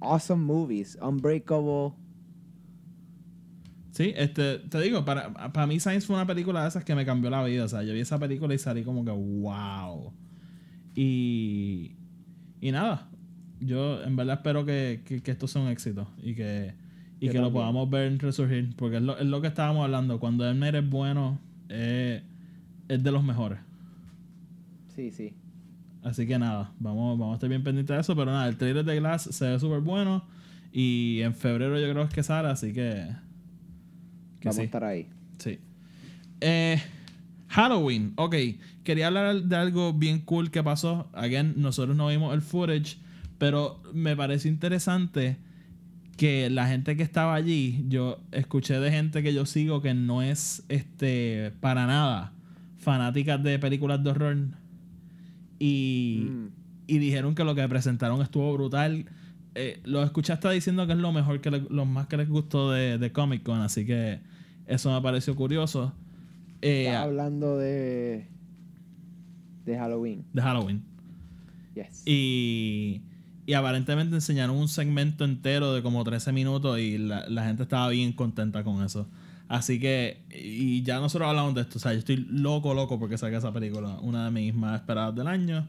awesome movies, Unbreakable. Sí, este, te digo, para, para mí Science fue una película de esas que me cambió la vida. O sea, yo vi esa película y salí como que, wow. Y, y nada, yo en verdad espero que, que, que esto sea un éxito y que, y que lo podamos ver resurgir. Porque es lo, es lo que estábamos hablando. Cuando el es bueno, eh, es de los mejores. Sí, sí. Así que nada, vamos, vamos a estar bien pendientes de eso. Pero nada, el trailer de Glass se ve súper bueno. Y en febrero yo creo que sale, así que. Que Vamos sí. a estar ahí. Sí. Eh, Halloween. Ok. Quería hablar de algo bien cool que pasó. Again, nosotros no vimos el footage. Pero me pareció interesante que la gente que estaba allí, yo escuché de gente que yo sigo que no es este para nada fanáticas de películas de horror. Y, Mm. y dijeron que lo que presentaron estuvo brutal. Eh, lo escuché hasta diciendo que es lo mejor que le- lo más que les gustó de, de Comic Con, así que eso me pareció curioso. Eh, Estás hablando de. de Halloween. de Halloween. Yes. Y, y aparentemente enseñaron un segmento entero de como 13 minutos y la, la gente estaba bien contenta con eso. Así que, y ya nosotros hablamos de esto. O sea, yo estoy loco, loco porque saqué esa película. Una de mis más esperadas del año.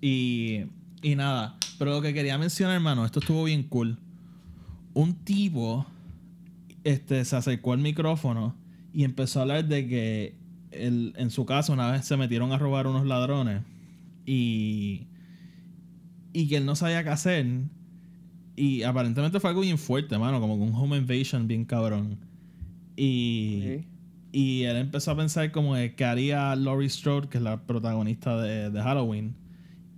Y, y nada. Pero lo que quería mencionar, hermano, esto estuvo bien cool. Un tipo este, se acercó al micrófono y empezó a hablar de que él, en su casa una vez se metieron a robar unos ladrones y, y que él no sabía qué hacer. Y aparentemente fue algo bien fuerte, mano, como un home invasion bien cabrón. Y, y él empezó a pensar como de que haría Laurie Strode, que es la protagonista de, de Halloween.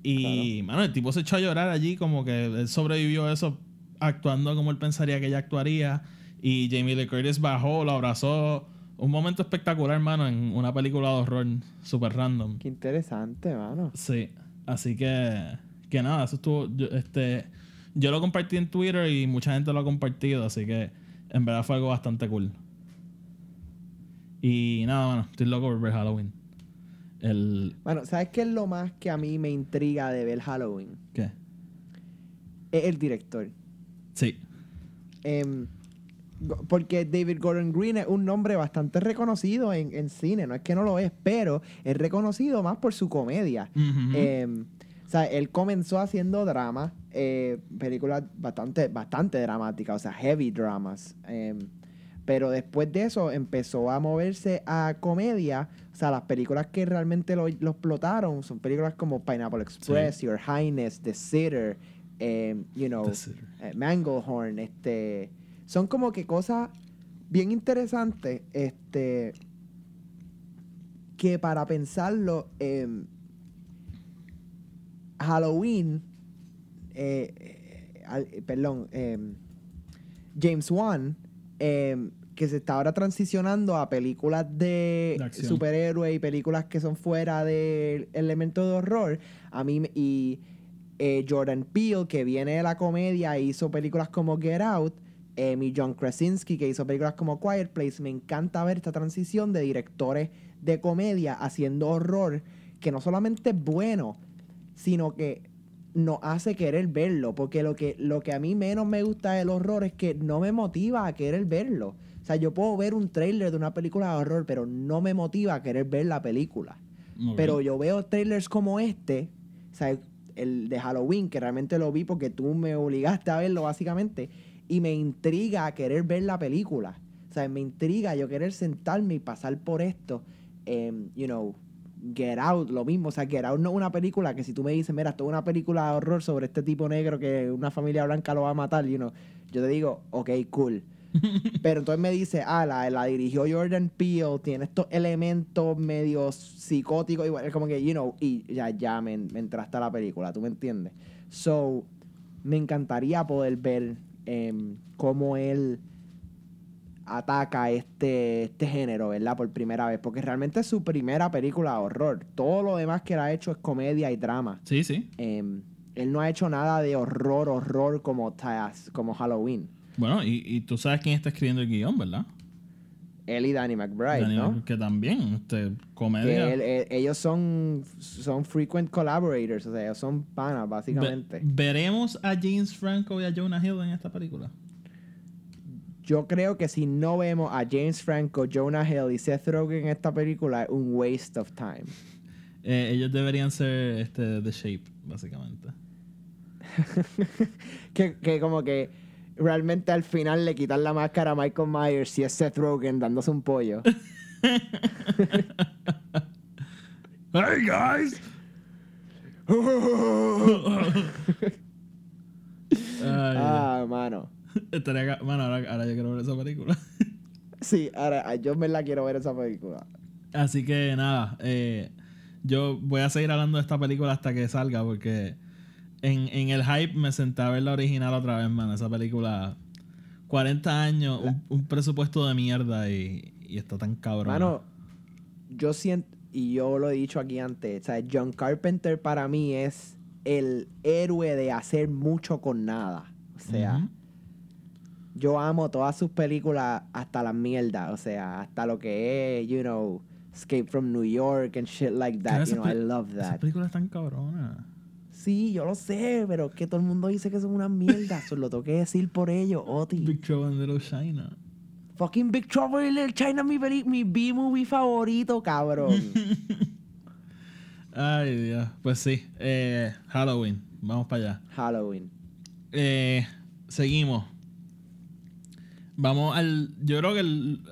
Y, mano, el tipo se echó a llorar allí, como que él sobrevivió a eso actuando como él pensaría que ella actuaría. Y Jamie Lee Curtis bajó, lo abrazó. Un momento espectacular, mano, en una película de horror super random. Qué interesante, mano. Sí, así que, que nada, eso estuvo. Yo, este, yo lo compartí en Twitter y mucha gente lo ha compartido, así que en verdad fue algo bastante cool. Y nada, mano, estoy loco por ver Halloween. El. Bueno, ¿sabes qué es lo más que a mí me intriga de ver Halloween? ¿Qué? Es el director. Sí. Go- porque David Gordon Green es un nombre bastante reconocido en, en cine, no es que no lo es, pero es reconocido más por su comedia. Em, o sea, él comenzó haciendo drama, eh, películas bastante, bastante dramáticas, o sea, heavy dramas. em, pero después de eso empezó a moverse a comedia. O sea, las películas que realmente lo, lo explotaron son películas como Pineapple Express, Your Highness, The Sitter, eh, you know, The Sitter. eh, Manglehorn, este, son como que cosas bien interesantes, este, que para pensarlo, em, Halloween, eh, eh, eh, perdón, em, James Wan, em, que se está ahora transicionando a películas de superhéroes y películas que son fuera del elemento de horror, a mí y Jordan Peele, que viene de la comedia, e hizo películas como Get Out, em, y John Krasinski, que hizo películas como Quiet Place, me encanta ver esta transición de directores de comedia haciendo horror, que no solamente es bueno, sino que nos hace querer verlo, porque lo que, lo que a mí menos me gusta del horror es que no me motiva a querer verlo. O sea, yo puedo ver un trailer de una película de horror, pero no me motiva a querer ver la película. Pero yo veo trailers como este, o sea, el de Halloween, que realmente lo vi porque tú me obligaste a verlo básicamente, y me intriga a querer ver la película. O sea, me intriga yo querer sentarme y pasar por esto. Em, you know, Get Out, lo mismo. O sea, Get Out no es una película que si tú me dices, mira, esto es una película de horror sobre este tipo negro que una familia blanca lo va a matar, you know, yo te digo, ok, cool. Pero entonces me dice, ah, la, la dirigió Jordan Peele, tiene estos elementos medio psicóticos, igual, es como que, you know, y ya, ya me, me entraste a la película, ¿tú me entiendes? So, me encantaría poder ver em, cómo él ataca este, este género, ¿verdad? Por primera vez, porque realmente es su primera película de horror. Todo lo demás que él ha hecho es comedia y drama. Sí, sí. Em, él no ha hecho nada de horror, horror como, como Halloween. Bueno, y, y tú sabes quién está escribiendo el guion, ¿verdad? Él y Danny McBride, ¿no? Que también, este, Que comedia. él- él- ellos son, son frequent collaborators, o sea, ellos son panas, Ve- básicamente. ¿Veremos a James Franco y a Jonah Hill en esta película? Yo creo que si no vemos a James Franco, Jonah Hill y Seth Rogen en esta película, es un waste of time. Eh, ellos deberían ser este, The Shape, básicamente. que, que como que realmente al final le quitan la máscara a Michael Myers y es Seth Rogen dándose un pollo. Hey guys. Ay, ah, mano. estaría Mano, ahora, ahora yo quiero ver esa película. Sí, ahora yo me la quiero ver esa película. Así que nada, eh, yo voy a seguir hablando de esta película hasta que salga porque en, en el hype me senté a ver la original otra vez, man. Esa película, 40 años, un, un presupuesto de mierda y, y está tan cabrón. Mano, yo siento, y yo lo he dicho aquí antes, o sea, John Carpenter para mí es el héroe de hacer mucho con nada. O sea, yo amo todas sus películas hasta la mierda. O sea, hasta lo que es, you know, Escape from New York and shit like that. You know, I love that. película es tan cabrona. Sí, yo lo sé, pero es que todo el mundo dice que son una mierda. Solo lo tengo que decir por ello, Oti. Big Trouble in Little China. Fucking Big Trouble in Little China mi, mi B-movie favorito, cabrón. Ay, Dios. Pues sí, eh, Halloween. Vamos para allá. Halloween. Eh, seguimos. Vamos al. Yo creo que el-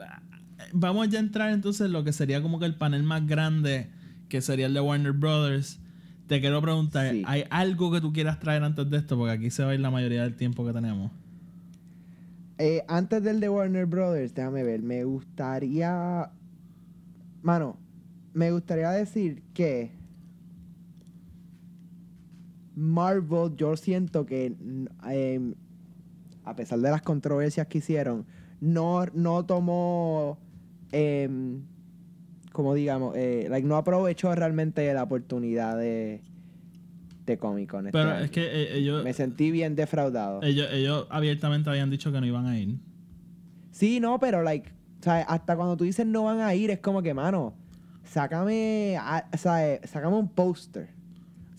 vamos ya a entrar entonces en lo que sería como que el panel más grande, que sería el de Warner Brothers. Te quiero preguntar, Sí. ¿hay algo que tú quieras traer antes de esto? Porque aquí se va a ir la mayoría del tiempo que tenemos. Eh, antes del de Warner Brothers, déjame ver, me gustaría. Mano, me gustaría decir que. Marvel, yo siento que. em, a pesar de las controversias que hicieron, no, no tomó. em, como digamos, eh, like, no aprovechó realmente la oportunidad de. de Comic Con. este Pero año. es que eh, ellos, Me sentí bien defraudado. ellos, ellos abiertamente habían dicho que no iban a ir. Sí, no, pero like, ¿sabes? hasta cuando tú dices no van a ir, es como que, mano, sácame, ¿sabes? Sácame un póster.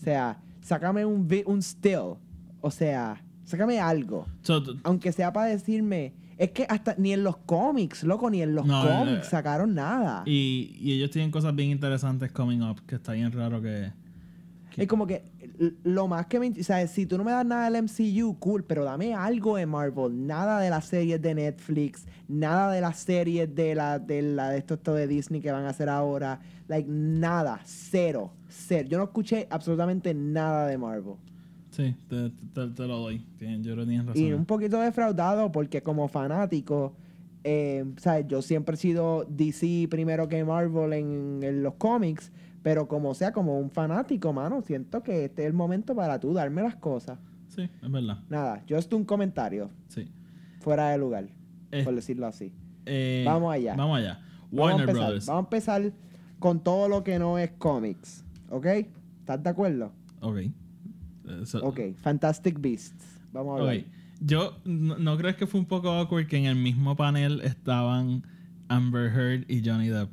O sea, sácame un, un still. O sea, sácame algo. So, Aunque sea para decirme, es que hasta ni en los cómics, loco, ni en los No, cómics eh, sacaron nada. y, y ellos tienen cosas bien interesantes coming up, que está bien raro que... Es como que lo más que me... O sea, si tú no me das nada del MCU, cool, pero dame algo de Marvel. Nada de las series de Netflix, nada de las series de la de la de esto, esto de Disney que van a hacer ahora. Like, nada. Cero. Cero. Yo no escuché absolutamente nada de Marvel. Sí, te, te- te lo doy. Tien- yo creo que tienes razón. Y un poquito defraudado porque como fanático, eh, ¿sabes? yo siempre he sido DC primero que Marvel en, en los cómics, pero como sea, como un fanático, mano, siento que este es el momento para tú darme las cosas. Sí, es verdad. Nada, yo estoy un comentario Sí. fuera de lugar, Eh, por decirlo así. eh, Vamos allá. Vamos allá. Vamos Warner empezar, Brothers. vamos a empezar con todo lo que no es cómics, ¿ok? ¿Estás de acuerdo? Ok. Eso- Ok, Fantastic Beasts. Vamos a hablar. Ok. Yo, ¿no, no crees que fue un poco awkward que en el mismo panel estaban Amber Heard y Johnny Depp?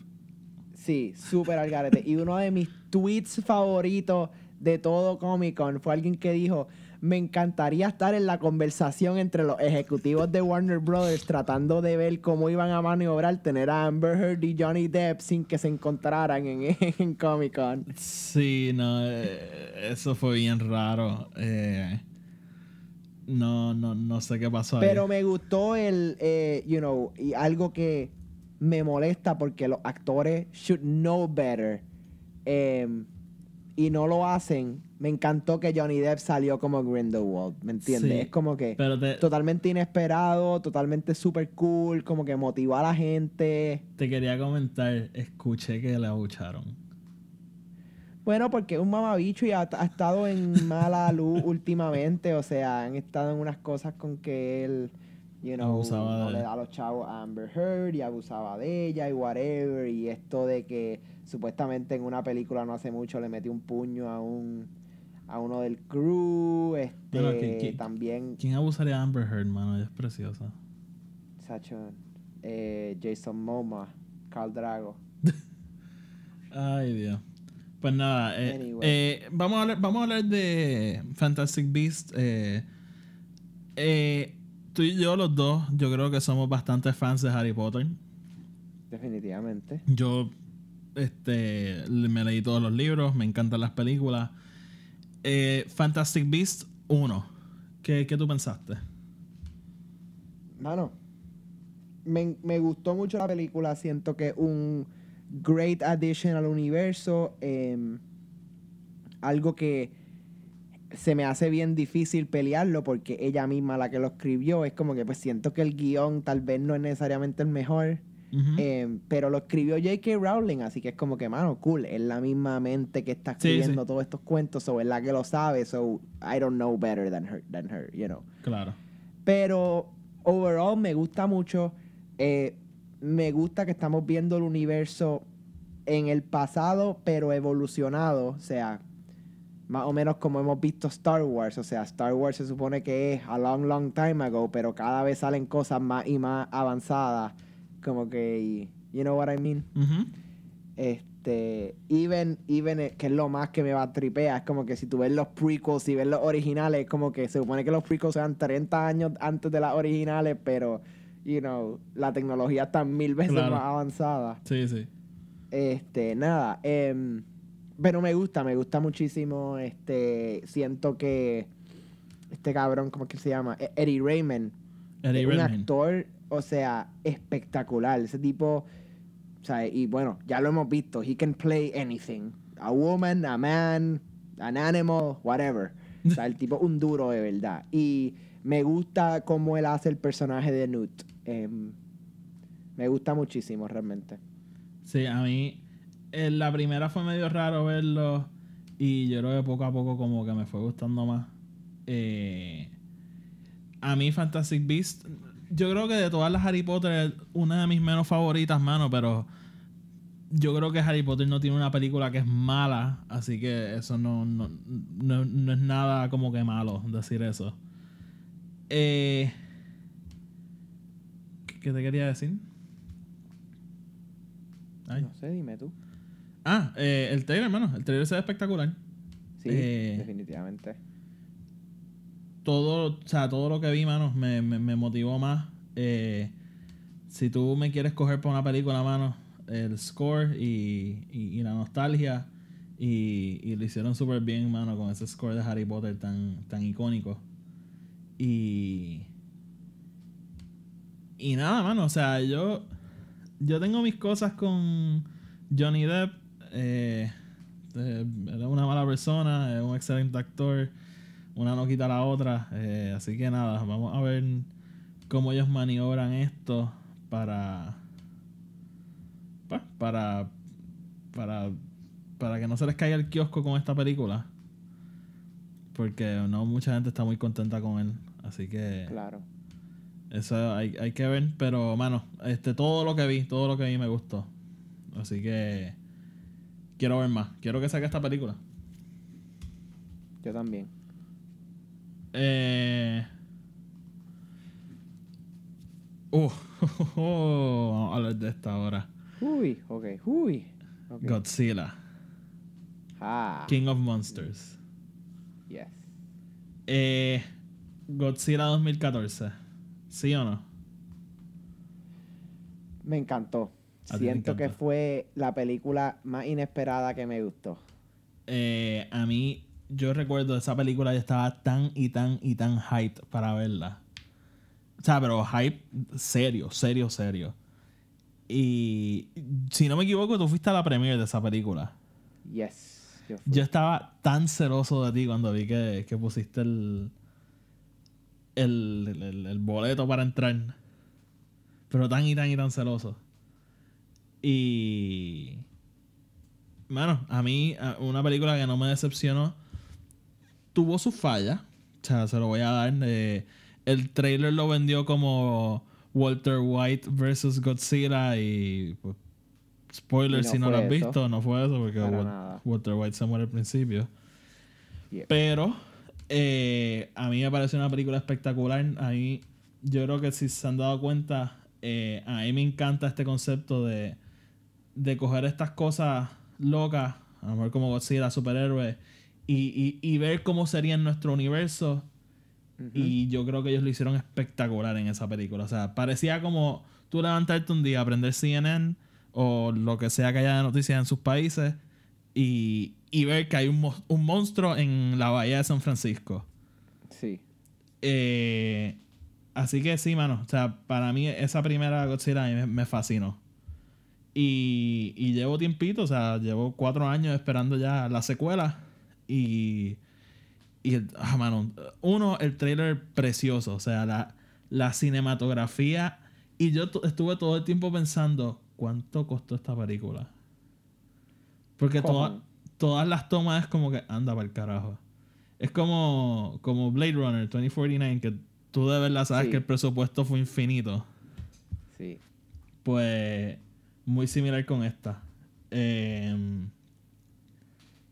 Sí, súper al garete. Y uno de mis tweets favoritos de todo Comic Con fue alguien que dijo, me encantaría estar en la conversación entre los ejecutivos de Warner Brothers tratando de ver cómo iban a maniobrar tener a Amber Heard y Johnny Depp sin que se encontraran en, en Comic Con. Sí, no, eh, eso fue bien raro. Eh, no, no, no sé qué pasó ahí. Pero me gustó el, eh, you know, y algo que me molesta porque los actores should know better em, y no lo hacen. Me encantó que Johnny Depp salió como Grindelwald, ¿me entiendes? Sí, es como que te, totalmente inesperado, totalmente super cool, como que motivó a la gente. te quería comentar, escuché que le abucharon. Bueno, porque es un mamabicho y ha, ha estado en mala luz últimamente. O sea, han estado en unas cosas con que él, you know, Abusaba no de- le da a los chavos a Amber Heard y abusaba de ella y whatever. Y esto de que supuestamente en una película no hace mucho le metió un puño a un a uno del crew. Este, Bueno, ¿qui- qui- también, ¿Quién abusaría de Amber Heard, mano? Ella es preciosa. Sacho, eh, Jason Momoa, Carl Drago. Ay, Dios. Pues nada, eh, Anyway. eh, vamos, a hablar, vamos a hablar de Fantastic Beasts. Eh, eh, tú y yo, los dos, yo creo que somos bastante fans de Harry Potter. Definitivamente. Yo este, me leí todos los libros, me encantan las películas. Eh, Fantastic Beasts 1. ¿Qué, ¿Qué tú pensaste? Mano, me, me gustó mucho la película. Siento que un great addition al universo. em, algo que se me hace bien difícil pelearlo porque ella misma la que lo escribió. Es como que pues siento que el guion tal vez no es necesariamente el mejor. Em, pero lo escribió J.K. Rowling, así que es como que, mano, cool. Es la misma mente que está Sí, escribiendo sí. todos estos cuentos, o es la que lo sabe, so I don't know better than her, than her, you know. claro. Pero overall me gusta mucho. eh, me gusta que estamos viendo el universo en el pasado, pero evolucionado. O sea, más o menos como hemos visto Star Wars. O sea, Star Wars se supone que es a long, long time ago, pero cada vez salen cosas más y más avanzadas. Como que, you know what I mean? Este, even, even, eh, que es lo más que me va a tripear, es como que si tú ves los prequels y ves los originales, es como que se supone que los prequels sean 30 años antes de las originales, pero, you know, la tecnología está mil veces Claro. más avanzada. Sí, sí. Este, nada, em, pero me gusta, me gusta muchísimo, este, siento que este cabrón, ¿cómo es que se llama? E- Eddie Raymond, Eddie un actor, o sea, espectacular. Ese tipo, o sea, y bueno, ya lo hemos visto. He can play anything. A woman, a man, an animal, whatever. O sea, el tipo un duro de verdad. Y me gusta cómo él hace el personaje de Newt. Em, me gusta muchísimo, realmente. Sí, a mí en la primera fue medio raro verlo y yo creo que poco a poco como que me fue gustando más. Eh, a mí Fantastic Beasts, yo creo que de todas las Harry Potter una de mis menos favoritas, mano, pero yo creo que Harry Potter no tiene una película que es mala, así que eso no, no, no- no es nada como que malo decir eso. Eh, ¿Qué qué te quería decir? Ay. No sé, dime tú. Ah, eh, el trailer, hermano. El trailer se ve espectacular. Sí, Eh, definitivamente. Todo, o sea, todo lo que vi, mano, me, me, me motivó más. Eh, si tú me quieres coger por una película, mano, el score y, y, y la nostalgia. Y, y lo hicieron súper bien, mano, con ese score de Harry Potter tan, tan icónico. Y. Y nada, mano, o sea, yo. Yo tengo mis cosas con Johnny Depp. Eh, eh, era una mala persona, es un excelente actor. Una no quita la otra. eh, así que nada, vamos a ver cómo ellos maniobran esto para. para. para. para que no se les caiga el kiosco con esta película. Porque no mucha gente está muy contenta con él. Así que. Claro. Eso hay, hay que ver, pero mano, este, todo lo que vi, todo lo que vi me gustó. Así que quiero ver más. Quiero que saque esta película. Yo también. Eh... Uh, vamos a hablar de esta ahora. Uy, ok. Uy. Godzilla, Ah, King of Monsters. yes. Eh, Godzilla 2014. ¿Sí o no? Me encantó. Siento que fue la película más inesperada que me gustó. Eh, a mí, yo recuerdo esa película, yo estaba tan y tan y tan hyped para verla. O sea, pero hype serio, serio, serio. Y si no me equivoco, tú fuiste a la premiere de esa película. Yes. Yo fui. Yo estaba tan celoso de ti cuando vi que, que pusiste el, el, el- el boleto para entrar. Pero tan y tan y tan celoso. Y... Bueno, a mí, una película que no me decepcionó, tuvo sus fallas. O sea, se lo voy a dar. eh, el trailer lo vendió como Walter White versus Godzilla y... Pues, spoiler Y no si no lo has eso. visto, no fue eso porque Wal-. Walter White se muere al principio. Yep. Pero eh, a mí me parece una película espectacular. A mí, yo creo que si se han dado cuenta, eh, a mí me encanta este concepto de, de coger estas cosas locas, a lo mejor como Godzilla, superhéroes, y, y, y ver cómo sería en nuestro universo. Y yo creo que ellos lo hicieron espectacular en esa película. O sea, parecía como tú levantarte un día, aprender CNN o lo que sea que haya de noticias en sus países y, y ver que hay un, mo- un monstruo en la bahía de San Francisco. Sí. Eh, así que sí, mano. O sea, para mí esa primera Godzilla me, me fascinó. Y, y llevo tiempito, o sea, llevo cuatro años esperando ya la secuela. Y, y ah, mano, uno, el trailer precioso, o sea, la, la cinematografía. Y yo estuve todo el tiempo pensando, ¿cuánto costó esta película? Porque toda- todas las tomas es como que anda para el carajo. Es como, como Blade Runner 2049, que tú de verdad sabes Sí. que el presupuesto fue infinito. Sí. Pues muy similar con esta. Em,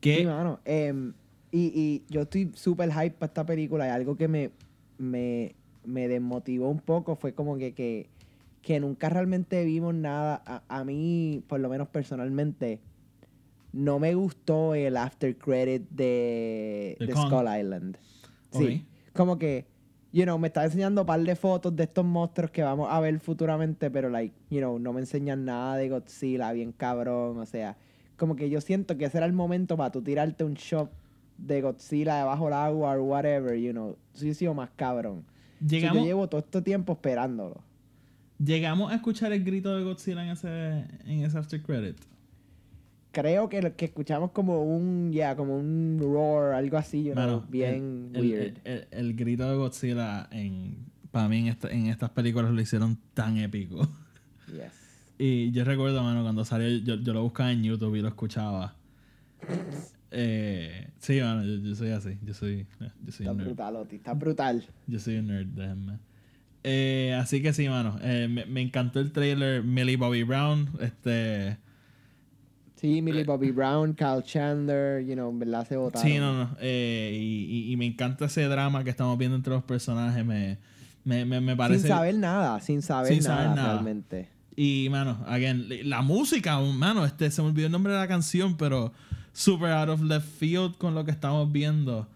que Sí, mano. Em, y, y yo estoy súper hype para esta película. Y algo que me, me, me desmotivó un poco fue como que, que, que nunca realmente vimos nada. A, a mí, por lo menos personalmente, no me gustó el after credit de, De. Skull Island. Sí. Como que, you know, me está enseñando un par de fotos de estos monstruos que vamos a ver futuramente, pero, like, you know, no me enseñan nada de Godzilla, bien cabrón. O sea, como que yo siento que ese era el momento para tú tirarte un shot de Godzilla debajo del agua o whatever, you know. Eso hubiese sido más cabrón. So, llegamos, yo llevo todo este tiempo esperándolo. llegamos a escuchar el grito de Godzilla en ese, en ese after credit. Creo que lo que escuchamos como un, ya, como un roar, algo así, you know, bien el- weird. El, el- el grito de Godzilla en, para mí en, esta- en estas películas lo hicieron tan épico. yes. Y yo recuerdo, mano, cuando salió, yo, yo lo buscaba en YouTube y lo escuchaba. Eh, sí, mano, yo, yo soy así. Yo soy, yo soy Está un nerd. brutal, Oti, está brutal. Yo soy un nerd, déjenme. Eh, así que sí, mano. eh, me, me encantó el trailer. Millie Bobby Brown. Este. Sí, Eh, Millie Bobby Brown, Kyle Chandler, you know, en verdad se votaron. Sí, no, no. eh, y, y- y me encanta ese drama que estamos viendo entre los personajes. Me, me, me, me parece. Sin saber nada, sin saber, Sin nada, saber nada. realmente. Y, mano, again, la música, mano, este, se me olvidó el nombre de la canción, pero super out of left field con lo que estamos viendo.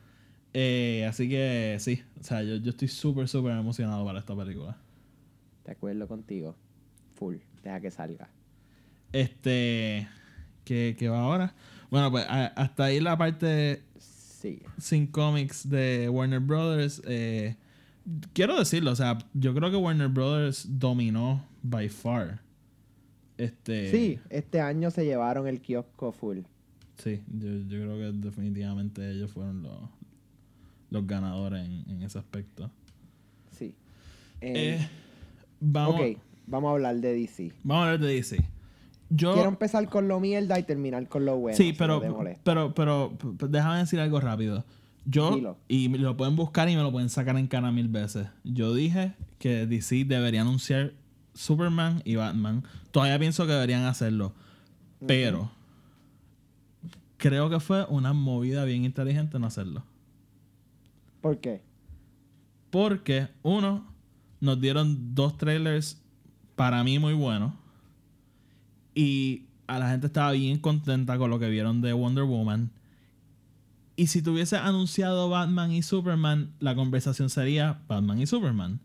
Eh, así que sí, o sea, yo, yo estoy súper, súper emocionado para esta película. De acuerdo contigo. Full. Deja que salga. Este, ¿qué, qué va ahora? Bueno, pues a- hasta ahí la parte Sí. sin cómics de Warner Brothers. eh, quiero decirlo, o sea, yo creo que Warner Brothers dominó by far. Este, Sí, este año se llevaron el kiosco full. Sí, yo, yo creo que definitivamente ellos fueron los, los ganadores en, en ese aspecto. Sí. Eh, Eh, vamos, ok, vamos a hablar de DC. vamos a hablar de DC. Yo, Quiero empezar con lo mierda y terminar con lo bueno. sí, si no pero, pero, pero, déjame decir algo rápido. Yo, Dilo. y lo pueden buscar y me lo pueden sacar en cara mil veces. Yo dije que DC debería anunciar Superman y Batman. Todavía pienso que deberían hacerlo. Pero creo que fue una movida bien inteligente no hacerlo. ¿Por qué? Porque, uno, nos dieron dos trailers para mí muy buenos. Y a la gente estaba bien contenta con lo que vieron de Wonder Woman. Y si tuviese anunciado Batman y Superman, la conversación sería Batman y Superman.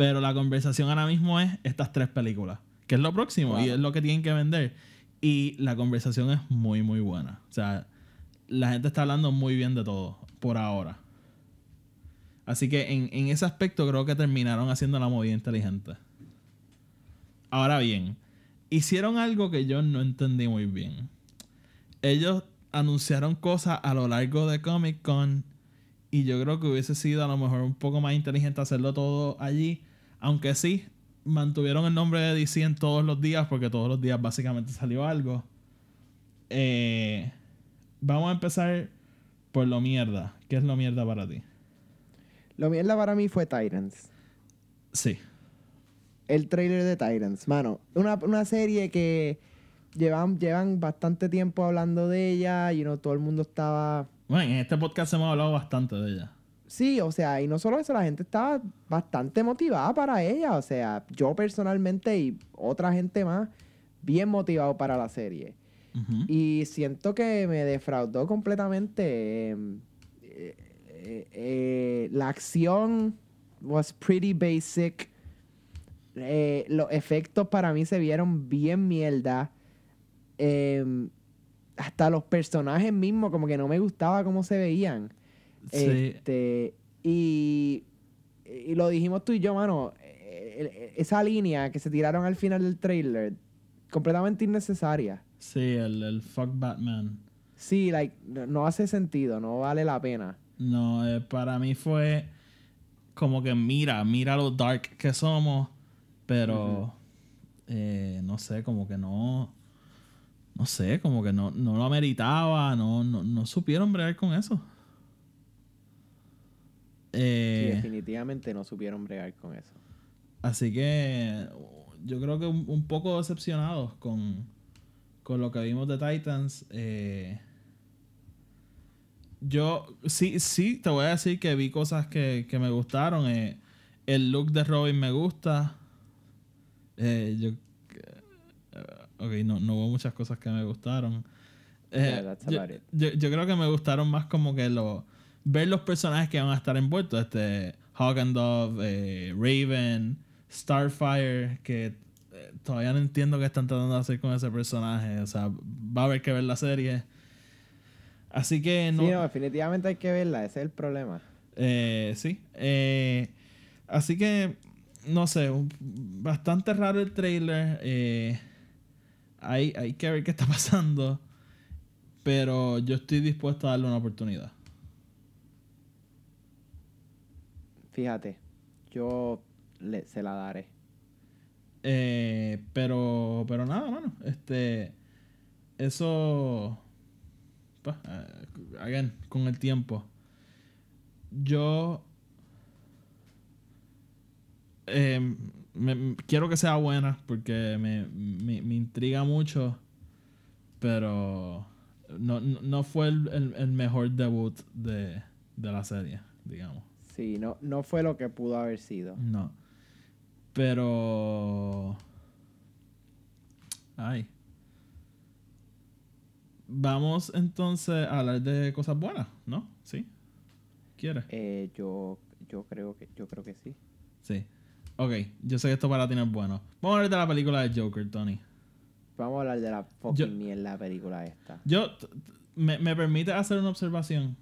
Pero la conversación ahora mismo es estas tres películas, que es lo próximo y es lo que tienen que vender. Y la conversación es muy, muy buena. O sea, la gente está hablando muy bien de todo, por ahora. Así que en, en ese aspecto creo que terminaron haciendo la movida inteligente. Ahora bien, hicieron algo que yo no entendí muy bien. Ellos anunciaron cosas a lo largo de Comic Con y yo creo que hubiese sido a lo mejor un poco más inteligente hacerlo todo allí. Aunque sí, mantuvieron el nombre de DC en todos los días porque todos los días básicamente salió algo. Eh, vamos a empezar por lo mierda. ¿Qué es lo mierda para ti? Lo mierda para mí fue Titans. Sí. El trailer de Titans, mano. Una, una serie que llevan, llevan bastante tiempo hablando de ella. Y no todo el mundo estaba. Bueno, en este podcast hemos hablado bastante de ella. Sí, o sea, y no solo eso, la gente estaba bastante motivada para ella. O sea, yo personalmente y otra gente más, bien motivado para la serie. Y siento que me defraudó completamente. eh, eh, eh, eh, la acción was pretty basic. Los efectos para mí se vieron bien mierda. Eh, hasta los personajes mismos, como que no me gustaba cómo se veían. Sí. Este, y, y lo dijimos tú y yo, mano. eh, eh, Esa línea que se tiraron al final del trailer, completamente innecesaria. Sí, el, el fuck Batman. Sí, like, no, hace sentido, no vale la pena. No, eh, para mí fue como que mira, mira lo dark que somos, pero eh, no sé, como que no, no sé, como que no, no lo ameritaba, no, no, no supieron bregar con eso. Sí, Eh, definitivamente no supieron bregar con eso. Así que yo creo que un, un poco decepcionados con, con lo que vimos de Titans. eh, yo sí, sí, te voy a decir que vi cosas que, que me gustaron. eh, el look de Robin me gusta. Eh, yo, ok, no, no hubo muchas cosas que me gustaron. Yeah, that's yo, it. yo- yo creo que me gustaron más como que lo, ver los personajes que van a estar envueltos. Este, Hawk and Dove, eh, Raven, Starfire, que eh, todavía no entiendo qué están tratando de hacer con ese personaje. O sea, va a haber que ver la serie. Así que no. Sí, no, definitivamente hay que verla, ese es el problema. Eh, sí. Eh, así que, no sé, bastante raro el trailer. eh, hay, hay que ver qué está pasando. Pero yo estoy dispuesto a darle una oportunidad. Fíjate, yo le- se la daré. Eh, pero, pero nada, mano. Este, eso, pues, again, con el tiempo. Yo eh, me- quiero que sea buena porque me, me- me intriga mucho, pero no, no, no fue el, el- el mejor debut de, de la serie, digamos. Sí, no, no fue lo que pudo haber sido. No. Pero. Ay. Vamos entonces a hablar de cosas buenas, ¿no? ¿Sí? ¿Quieres? Eh, yo, yo creo que, yo creo que sí. Sí. Ok, yo sé que esto para ti no es bueno. Vamos a hablar de la película de Joker, Tony. Vamos a hablar de la fucking Yo- mierda película esta. Yo. Me, me permite hacer una observación.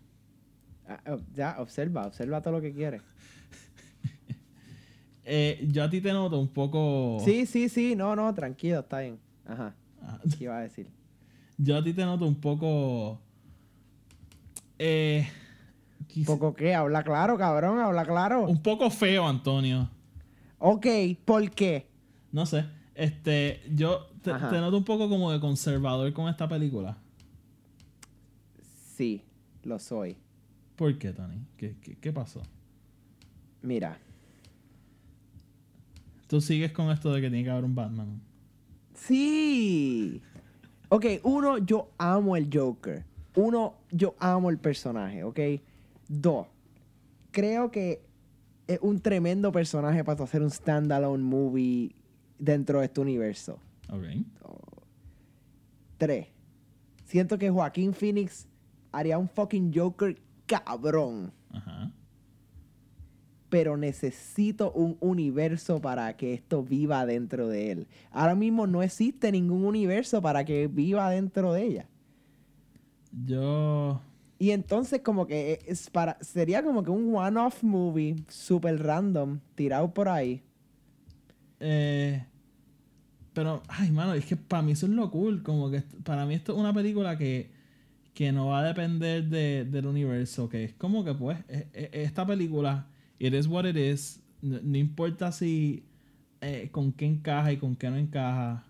Ah, oh, ya, observa, observa todo lo que quieres. Eh, yo a ti te noto un poco. Sí, sí, sí, no, no, tranquilo, está bien. Ajá, Ah, ¿qué iba a decir? yo a ti te noto un poco. Eh, Quis- ¿Poco qué? Habla claro, cabrón, habla claro. Un poco feo, Antonio. Ok, ¿por qué? No sé. Este, yo te noto un poco como de conservador con esta película. Sí, lo soy. ¿Por qué, Tony? ¿Qué, qué, qué pasó? Mira, Tú sigues con esto de que tiene que haber un Batman. sí. Ok, uno, yo amo el Joker. Uno, yo amo el personaje, ¿ok? Dos, creo que es un tremendo personaje para hacer un standalone movie dentro de este universo. Ok. Tres, siento que Joaquín Phoenix haría un fucking Joker cabrón. Ajá. pero necesito un universo para que esto viva dentro de él. Ahora mismo no existe ningún universo para que viva dentro de ella. Yo. Y entonces como que es para sería como que un one-off movie super random tirado por ahí. Eh, pero, ay, mano, es que para mí eso es lo cool. Como que para mí esto es una película que, que no va a depender de- del universo. Que es como que, pues, e- e- esta película, it is what it is. No, no importa si eh, con qué encaja y con qué no encaja.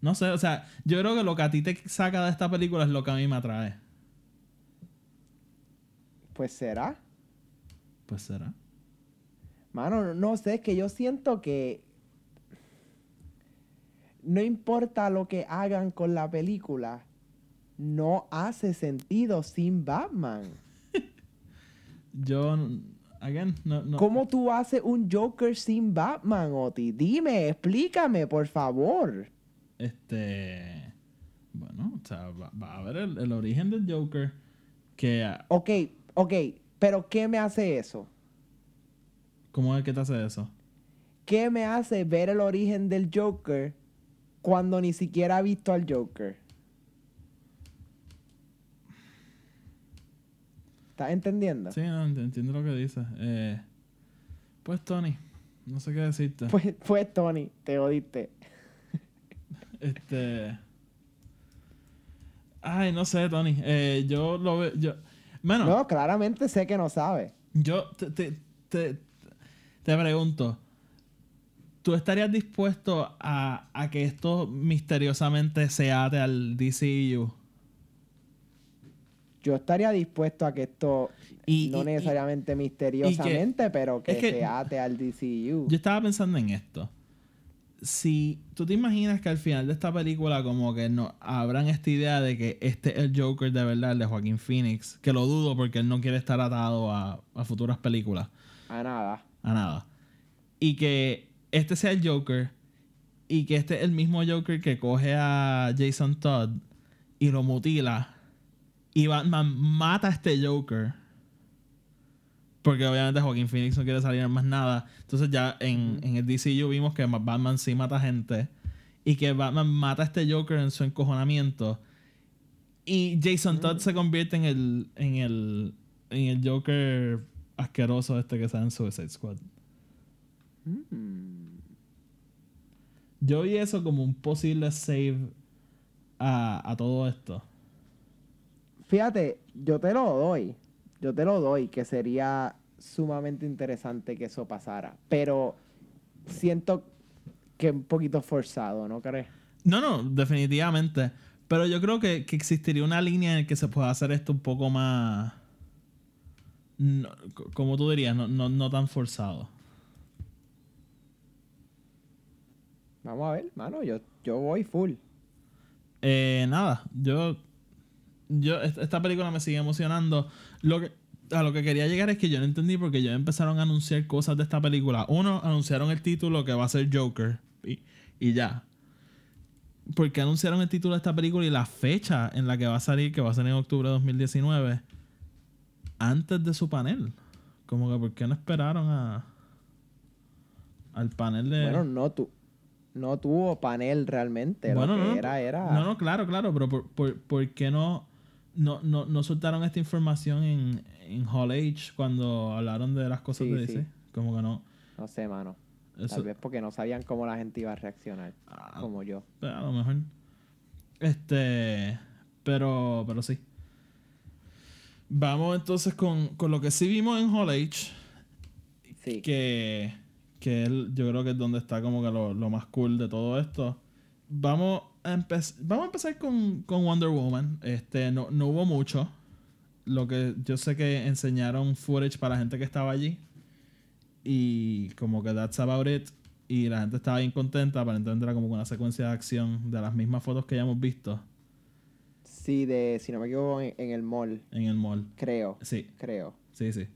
No sé, o sea, yo creo que lo que a ti te saca de esta película es lo que a mí me atrae. Pues será. Pues será. Mano, no sé, es que yo siento que no importa lo que hagan con la película, no hace sentido sin Batman. Yo, again, no, no. ¿Cómo tú haces un Joker sin Batman, Oti? Dime, explícame, por favor. Este. Bueno, o sea, va, va a ver el, el origen del Joker. Que. Ok, ok, pero ¿qué me hace eso? ¿Cómo es que te hace eso? ¿Qué me hace ver el origen del Joker cuando ni siquiera he visto al Joker? ¿Estás entendiendo? Sí, no, ent- entiendo lo que dices. Eh, pues, Tony, no sé qué decirte. Pues, pues, Tony, te odiste. Este. Ay, no sé, Tony. Eh, yo lo veo. Yo, bueno, No, claramente sé que no sabe. yo te, te, te, te pregunto. ¿Tú estarías dispuesto a, a que esto misteriosamente se ate al DCU? Yo estaría dispuesto a que esto, Y- no y- necesariamente misteriosamente, pero que, es que- se ate al DCU. Yo estaba pensando en esto. Si tú te imaginas que al final de esta película como que no abran esta idea de que este es el Joker de verdad, el de Joaquín Phoenix, que lo dudo porque él no quiere estar atado a, a futuras películas, A nada. a nada. Y que este sea el Joker y que este es el mismo Joker que coge a Jason Todd y lo mutila y Batman mata a este Joker. Porque obviamente Joaquín Phoenix no quiere salir en más nada. Entonces ya en, en el DCU vimos que Batman sí mata gente. Y que Batman mata a este Joker en su encojonamiento. Y Jason Todd se convierte en el, en el, en el Joker asqueroso este que sale en Suicide Squad. Yo vi eso como un posible save a, a todo esto. Fíjate, yo te lo doy. Yo te lo doy, que sería sumamente interesante que eso pasara. Pero siento que es un poquito forzado, ¿no crees? No, no, definitivamente. Pero yo creo que, que existiría una línea en la que se pueda hacer esto un poco más. no, co- como tú dirías, no, no, no tan forzado. Vamos a ver, mano, yo, yo voy full. Eh, nada, yo. Yo, est- esta película me sigue emocionando. Lo que, a lo que quería llegar es que yo no entendí porque ya empezaron a anunciar cosas de esta película. Uno, anunciaron el título que va a ser Joker. Y, y ya. Porque anunciaron el título de esta película y la fecha en la que va a salir, que va a ser en octubre de 2019, antes de su panel. Como que, ¿por qué no esperaron a. al panel de. Bueno, no tu, no tuvo panel realmente. Bueno, lo que no, no, era, era. no, no, claro, claro, pero por, por, ¿por qué no, no, no, no soltaron esta información en, en Hall H cuando hablaron de las cosas Sí, de sí. DC? Como que no. No sé, mano. Eso, Tal vez porque no sabían cómo la gente iba a reaccionar. Ah. Como yo. a lo mejor. Este. Pero, pero sí. Vamos entonces con, con lo que sí vimos en Hall H, Sí. que, que él, yo creo que es donde está como que lo, lo más cool de todo esto. Vamos a, vamos a empezar con, con Wonder Woman. Este, no, no hubo mucho. Lo que yo sé que enseñaron footage para la gente que estaba allí. Y como que that's about it. Y la gente estaba bien contenta. Aparentemente era como una secuencia de acción de las mismas fotos que ya hemos visto Sí, de, si no me equivoco, en, en el mall, en el mall. creo. Sí, Creo. Sí, sí.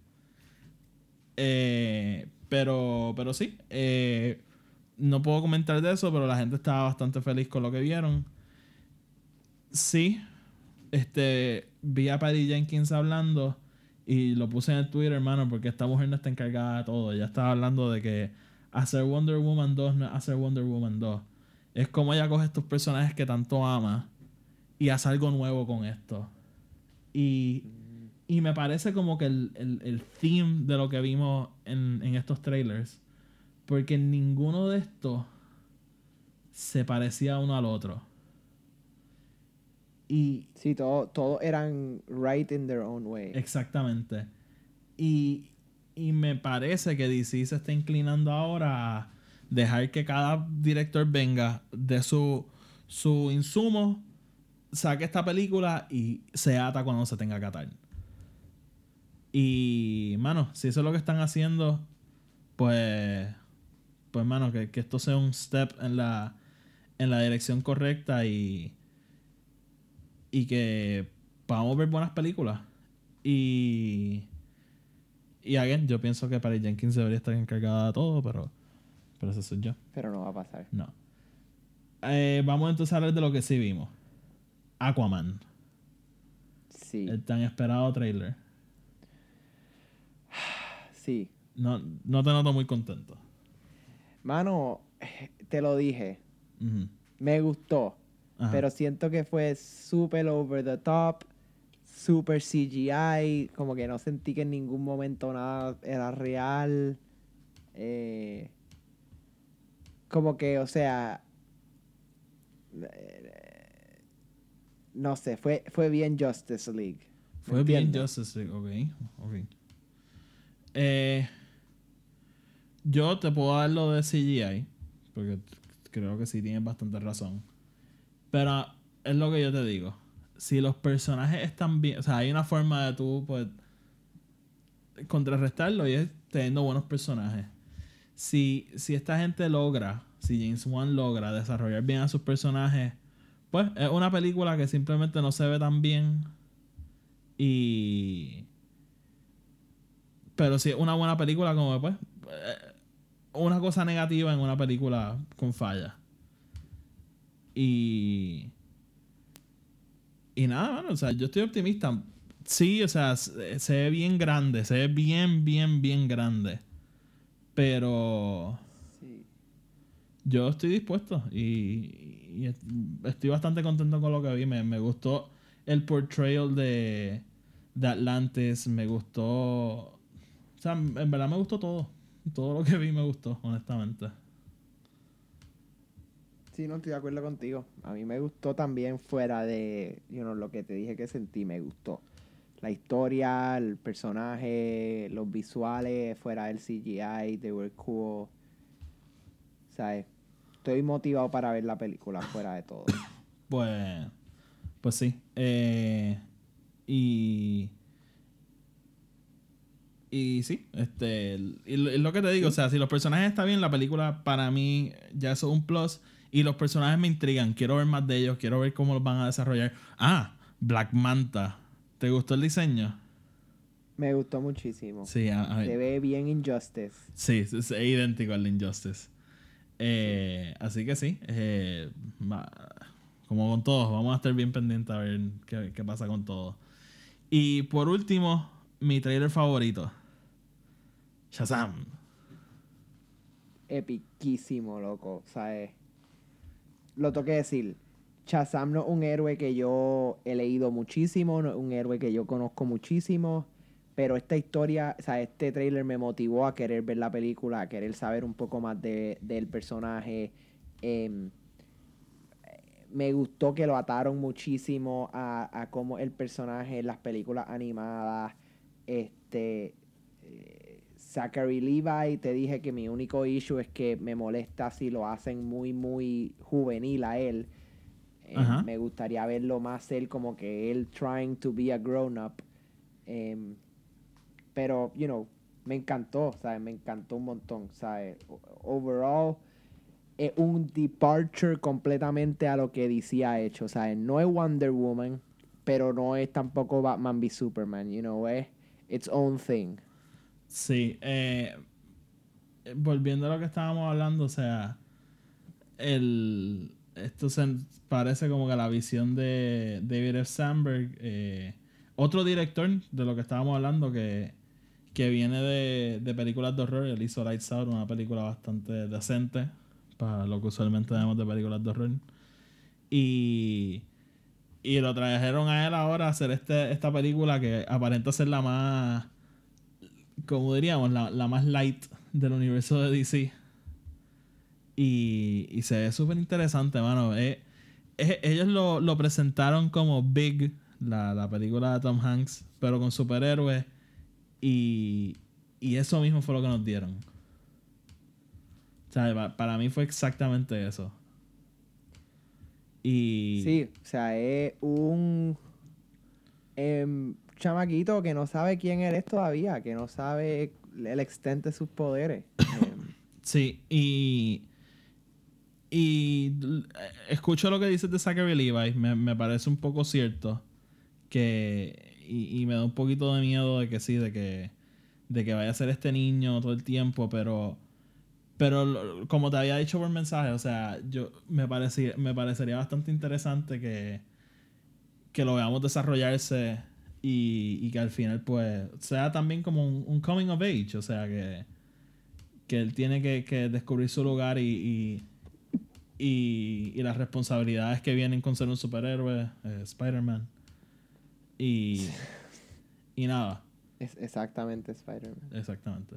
Eh, pero, pero sí. eh, no puedo comentar de eso, pero la gente estaba bastante feliz con lo que vieron. Sí. Este, vi a Patty Jenkins hablando y lo puse en el Twitter, hermano, porque esta mujer no está encargada de todo. Ella estaba hablando de que hacer Wonder Woman 2 no es hacer Wonder Woman 2. Es como ella coge estos personajes que tanto ama y hace algo nuevo con esto. Y y me parece como que el, el, el theme de lo que vimos en, en estos trailers. Porque ninguno de estos se parecía uno al otro. Y Sí, todos todo eran right in their own way. exactamente. Y, y me parece que DC se está inclinando ahora a dejar que cada director venga de su, su insumo, saque esta película y se ata cuando se tenga que atar. Y, mano, si eso es lo que están haciendo, pues, pues, mano, que, que esto sea un step en la, en la dirección correcta y, y que podamos ver buenas películas. Y, y, again, yo pienso que Patty Jenkins debería estar encargada de todo, pero, pero ese soy yo. Pero no va a pasar. No. Eh, vamos entonces a hablar de lo que sí vimos. Aquaman, Sí, el tan esperado trailer. sí. No, no te noto muy contento. Mano, te lo dije. Me gustó. Ajá. Pero siento que fue super over the top. Super CGI. Como que no sentí que en ningún momento nada era real. Eh, como que, o sea. eh, No sé, fue, fue bien Justice League. ¿me Fue bien? Justice League, ok. ok. Eh, yo te puedo dar lo de CGI, porque creo que sí tienes bastante razón. Pero es lo que yo te digo. Si los personajes están bien, o sea, hay una forma de tú, pues, contrarrestarlo y es teniendo buenos personajes. Si, si esta gente logra, si James Wan logra desarrollar bien a sus personajes, pues es una película que simplemente no se ve tan bien. Y. Pero si es una buena película, como pues. eh, Una cosa negativa en una película con falla. Y. Y nada, mano, o sea, yo estoy optimista. Sí, o sea, se, se ve bien grande, se ve bien, bien, bien grande. Pero Sí. yo estoy dispuesto y, y est- estoy bastante contento con lo que vi. Me, me gustó el portrayal de, de Atlantis, me gustó... O sea, en verdad me gustó todo. Todo lo que vi me gustó, honestamente. Sí, no estoy de acuerdo contigo. A mí me gustó también fuera de you know, lo que te dije que sentí, me gustó. La historia, el personaje, los visuales, fuera del CGI, they were cool. ¿Sabes? Estoy motivado para ver la película fuera de todo. Pues, pues sí. Eh, y. Y sí, este. Y lo, que te digo, o sea, si los personajes están bien, la película para mí ya es un plus. Y los personajes me intrigan. Quiero ver más de ellos, quiero ver cómo los van a desarrollar. Ah, Black Manta. ¿Te gustó el diseño? Me gustó muchísimo. Sí, a, a- Se ve bien Injustice. sí, es, es idéntico al de Injustice. Eh, así que sí, eh, como con todos, vamos a estar bien pendientes a ver qué, qué pasa con todo. Y por último, mi trailer favorito. Shazam. Epiquísimo, loco. ¿Sabes? Lo toqué decir. Shazam no es un héroe que yo he leído muchísimo, no es un héroe que yo conozco muchísimo, pero esta historia, o sea, este trailer me motivó a querer ver la película, a querer saber un poco más de, del personaje. Em, me gustó que lo ataron muchísimo a, a cómo el personaje en las películas animadas. Este. Zachary Levi, te dije que mi único issue es que me molesta si lo hacen muy, muy juvenil a él. Eh, me gustaría verlo más él como que él trying to be a grown up. Em, pero, you know, me encantó, ¿sabes? Me encantó un montón, ¿sabes? Overall, es un departure completamente a lo que DC ha hecho, ¿sabes? No es Wonder Woman, pero no es tampoco Batman v Superman, you know, es its own thing. Sí, eh, volviendo a lo que estábamos hablando, o sea, el, esto se parece como que la visión de David F. Sandberg, eh, otro director de lo que estábamos hablando que, que viene de, de películas de horror, él hizo Lights Out, una película bastante decente para lo que usualmente vemos de películas de horror. Y, y lo trajeron a él ahora a hacer este, esta película que aparenta ser la más como diríamos, la, la más light del universo de DC. Y, y se ve súper interesante, mano. Eh, eh, ellos lo, lo presentaron como Big, la, la película de Tom Hanks, pero con superhéroes. Y, y eso mismo fue lo que nos dieron. O sea, pa- para mí fue exactamente eso. Y. Sí, o sea, es un em, chamaquito que no sabe quién eres todavía, que no sabe el extent de sus poderes. Sí, y. Y eh, escucho lo que dices de Zachary Levi, me, me parece un poco cierto. Que. Y, y me da un poquito de miedo de que sí, de que. De que vaya a ser este niño todo el tiempo, pero. Pero como te había dicho por mensaje, o sea, yo me parecía, me parecería bastante interesante que. Que lo veamos desarrollarse y, y que al final, pues, sea también como un, un coming of age, o sea, que que él tiene que, que descubrir su lugar y, y, y, y las responsabilidades que vienen con ser un superhéroe, eh, Spider-Man. Y, y nada, es exactamente Spider-Man. exactamente.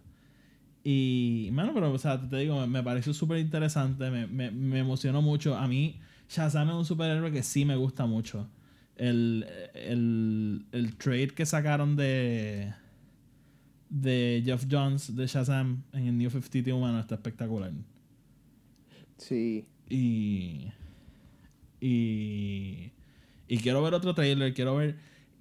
Y, bueno, pero, o sea, te digo, me, me pareció súper interesante, me, me, me emocionó mucho. A mí, Shazam es un superhéroe que sí me gusta mucho. El, el, el trade que sacaron de de Jeff Jones de Shazam en el New 52 mano está espectacular. Sí. Y. Y. Y quiero ver otro trailer. Quiero ver.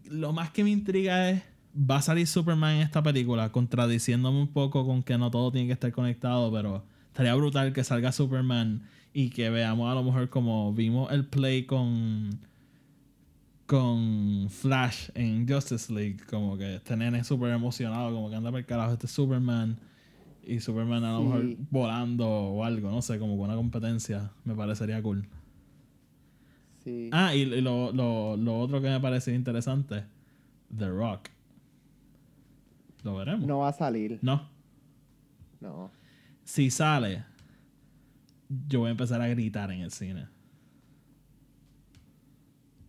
Lo más que me intriga es. Va a salir Superman en esta película, contradiciéndome un poco con que no todo tiene que estar conectado, pero estaría brutal que salga Superman y que veamos a lo mejor como vimos el play con. Con Flash en Justice League, como que este nene súper emocionado, como que anda por el carajo este Superman. Y Superman a lo Sí. mejor volando o algo, no sé, como con una competencia. Me parecería cool. Sí. Ah, y, y lo, lo, lo otro que me parece interesante, The Rock. Lo veremos. No va a salir. No. No. Si sale, yo voy a empezar a gritar en el cine.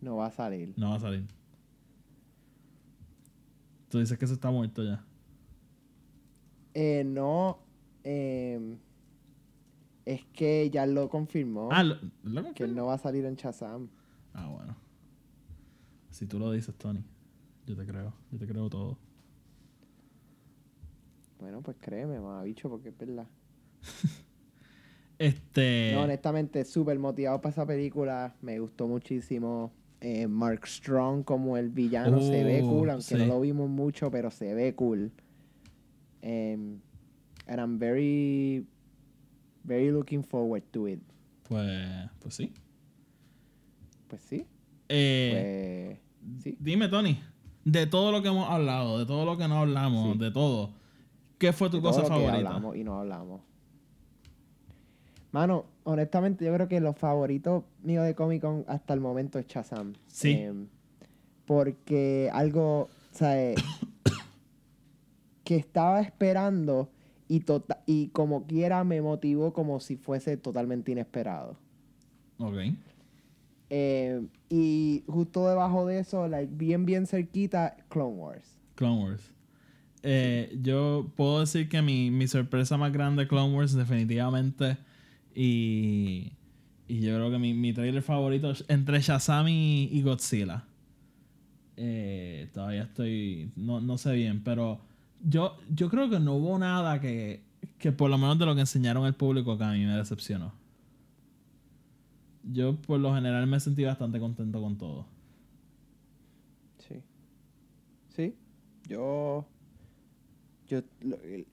No va a salir. No va a salir. Tú dices que se está muerto ya. Eh, no. em, es que ya lo confirmó. Ah, lo, lo que confirmó? él no va a salir en Shazam. Ah, bueno. Si tú lo dices, Tony, yo te creo. Yo te creo todo. Bueno, pues créeme, bicho, porque es verdad. Este. No, honestamente, súper motivado para esa película. Me gustó muchísimo. Eh, Mark Strong como el villano se ve Oh, cool, aunque sí. no lo vimos mucho, pero se ve cool. Em, and I'm very, very looking forward to it. Pues, pues sí. Pues sí, Eh, pues sí. Dime, Tony, de todo lo que hemos hablado, de todo lo que no hablamos, Sí. de todo, ¿qué fue tu de cosa todo lo que favorita? hablamos y no hablamos. Mano, honestamente, yo creo que los favoritos míos de Comic Con hasta el momento es Shazam. Sí. Em, porque algo, ¿sabes? que estaba esperando y, tota- y como quiera me motivó como si fuese totalmente inesperado. Ok. Eh, y justo debajo de eso, like, bien, bien cerquita, Clone Wars. Clone Wars. Eh, yo puedo decir que mi, mi sorpresa más grande de Clone Wars definitivamente y, Y yo creo que mi, mi trailer favorito es entre Shazam y, y Godzilla. Eh, todavía estoy. No, no sé bien, pero yo, yo creo que no hubo nada que, que, por lo menos de lo que enseñaron al público, que a mí me decepcionó. Yo, por lo general, me sentí bastante contento con todo. Sí. Sí. Yo. Yo.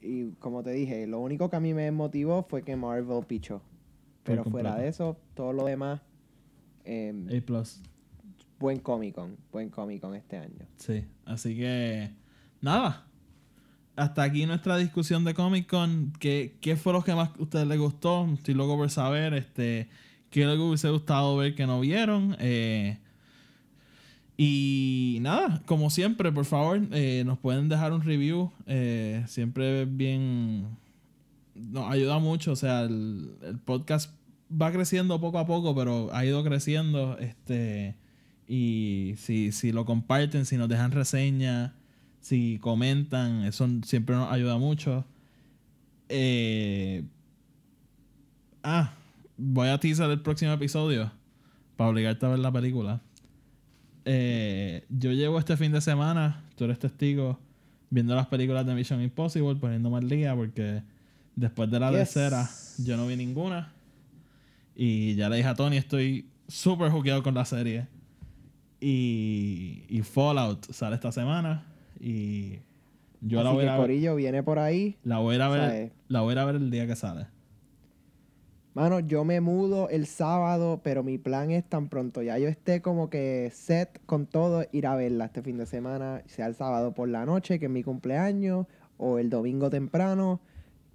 y, como te dije, lo único que a mí me motivó fue que Marvel pichó. Pero fuera de eso, todo lo demás. em, A plus. buen Comic Con. Buen Comic Con este año. Sí, así que nada. Hasta aquí nuestra discusión de Comic Con. ¿Qué, qué fue lo que más a ustedes les gustó? Estoy loco por saber. Este, ¿Qué les hubiese gustado ver que no vieron? Eh, y nada, como siempre, por favor, eh, nos pueden dejar un review. Eh, siempre bien. Nos ayuda mucho. O sea, el, el podcast va creciendo poco a poco, pero ha ido creciendo. Este. Y si, si lo comparten, si nos dejan reseña, si comentan, eso siempre nos ayuda mucho. Eh, ah, voy a teaser el próximo episodio para obligarte a ver la película. Eh, yo llevo este fin de semana, tú eres testigo, viendo las películas de Mission Impossible, poniéndome al día porque después de la Yes. tercera yo no vi ninguna. Y ya le dije a Tony, estoy súper juqueado con la serie. Y, y Fallout sale esta semana. Y yo la voy, que a ver, Corillo viene por ahí. la voy a ver. ¿sabes? La voy a ir a ver el día que sale. Mano, yo me mudo el sábado, pero mi plan es tan pronto ya yo esté como que set con todo, ir a verla este fin de semana, sea el sábado por la noche, que es mi cumpleaños, o el domingo temprano,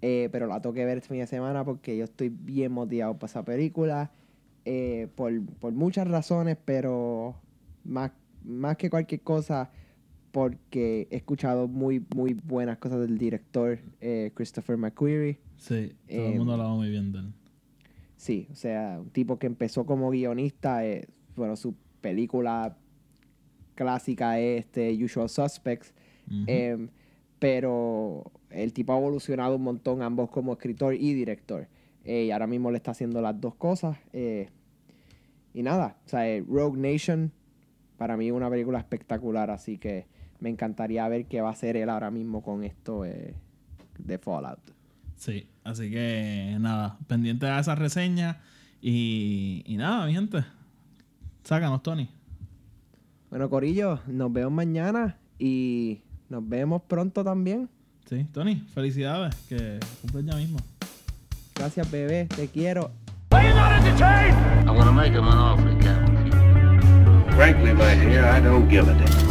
eh, pero la tengo que ver este fin de semana porque yo estoy bien motivado para esa película, eh, por, por muchas razones, pero más, más que cualquier cosa, porque he escuchado muy, muy buenas cosas del director eh, Christopher McQuarrie. Sí, todo el Em, mundo hablaba muy bien de él. Sí, o sea, un tipo que empezó como guionista, eh, bueno, su película clásica es este Usual Suspects, em, pero el tipo ha evolucionado un montón, ambos como escritor y director, eh, y ahora mismo le está haciendo las dos cosas. eh, y nada, o sea, Rogue Nation para mí es una película espectacular, así que me encantaría ver qué va a hacer él ahora mismo con esto de Fallout. Sí, así que nada, pendiente a esa reseña. Y, y nada, mi gente. Sácanos, Tony. Bueno, Corillo, nos vemos mañana y nos vemos pronto también. Sí, Tony, felicidades, que cumples ya mismo. Gracias, bebé, te quiero. I want to make him an offer, Captain. Frankly, my dear, I don't give a damn.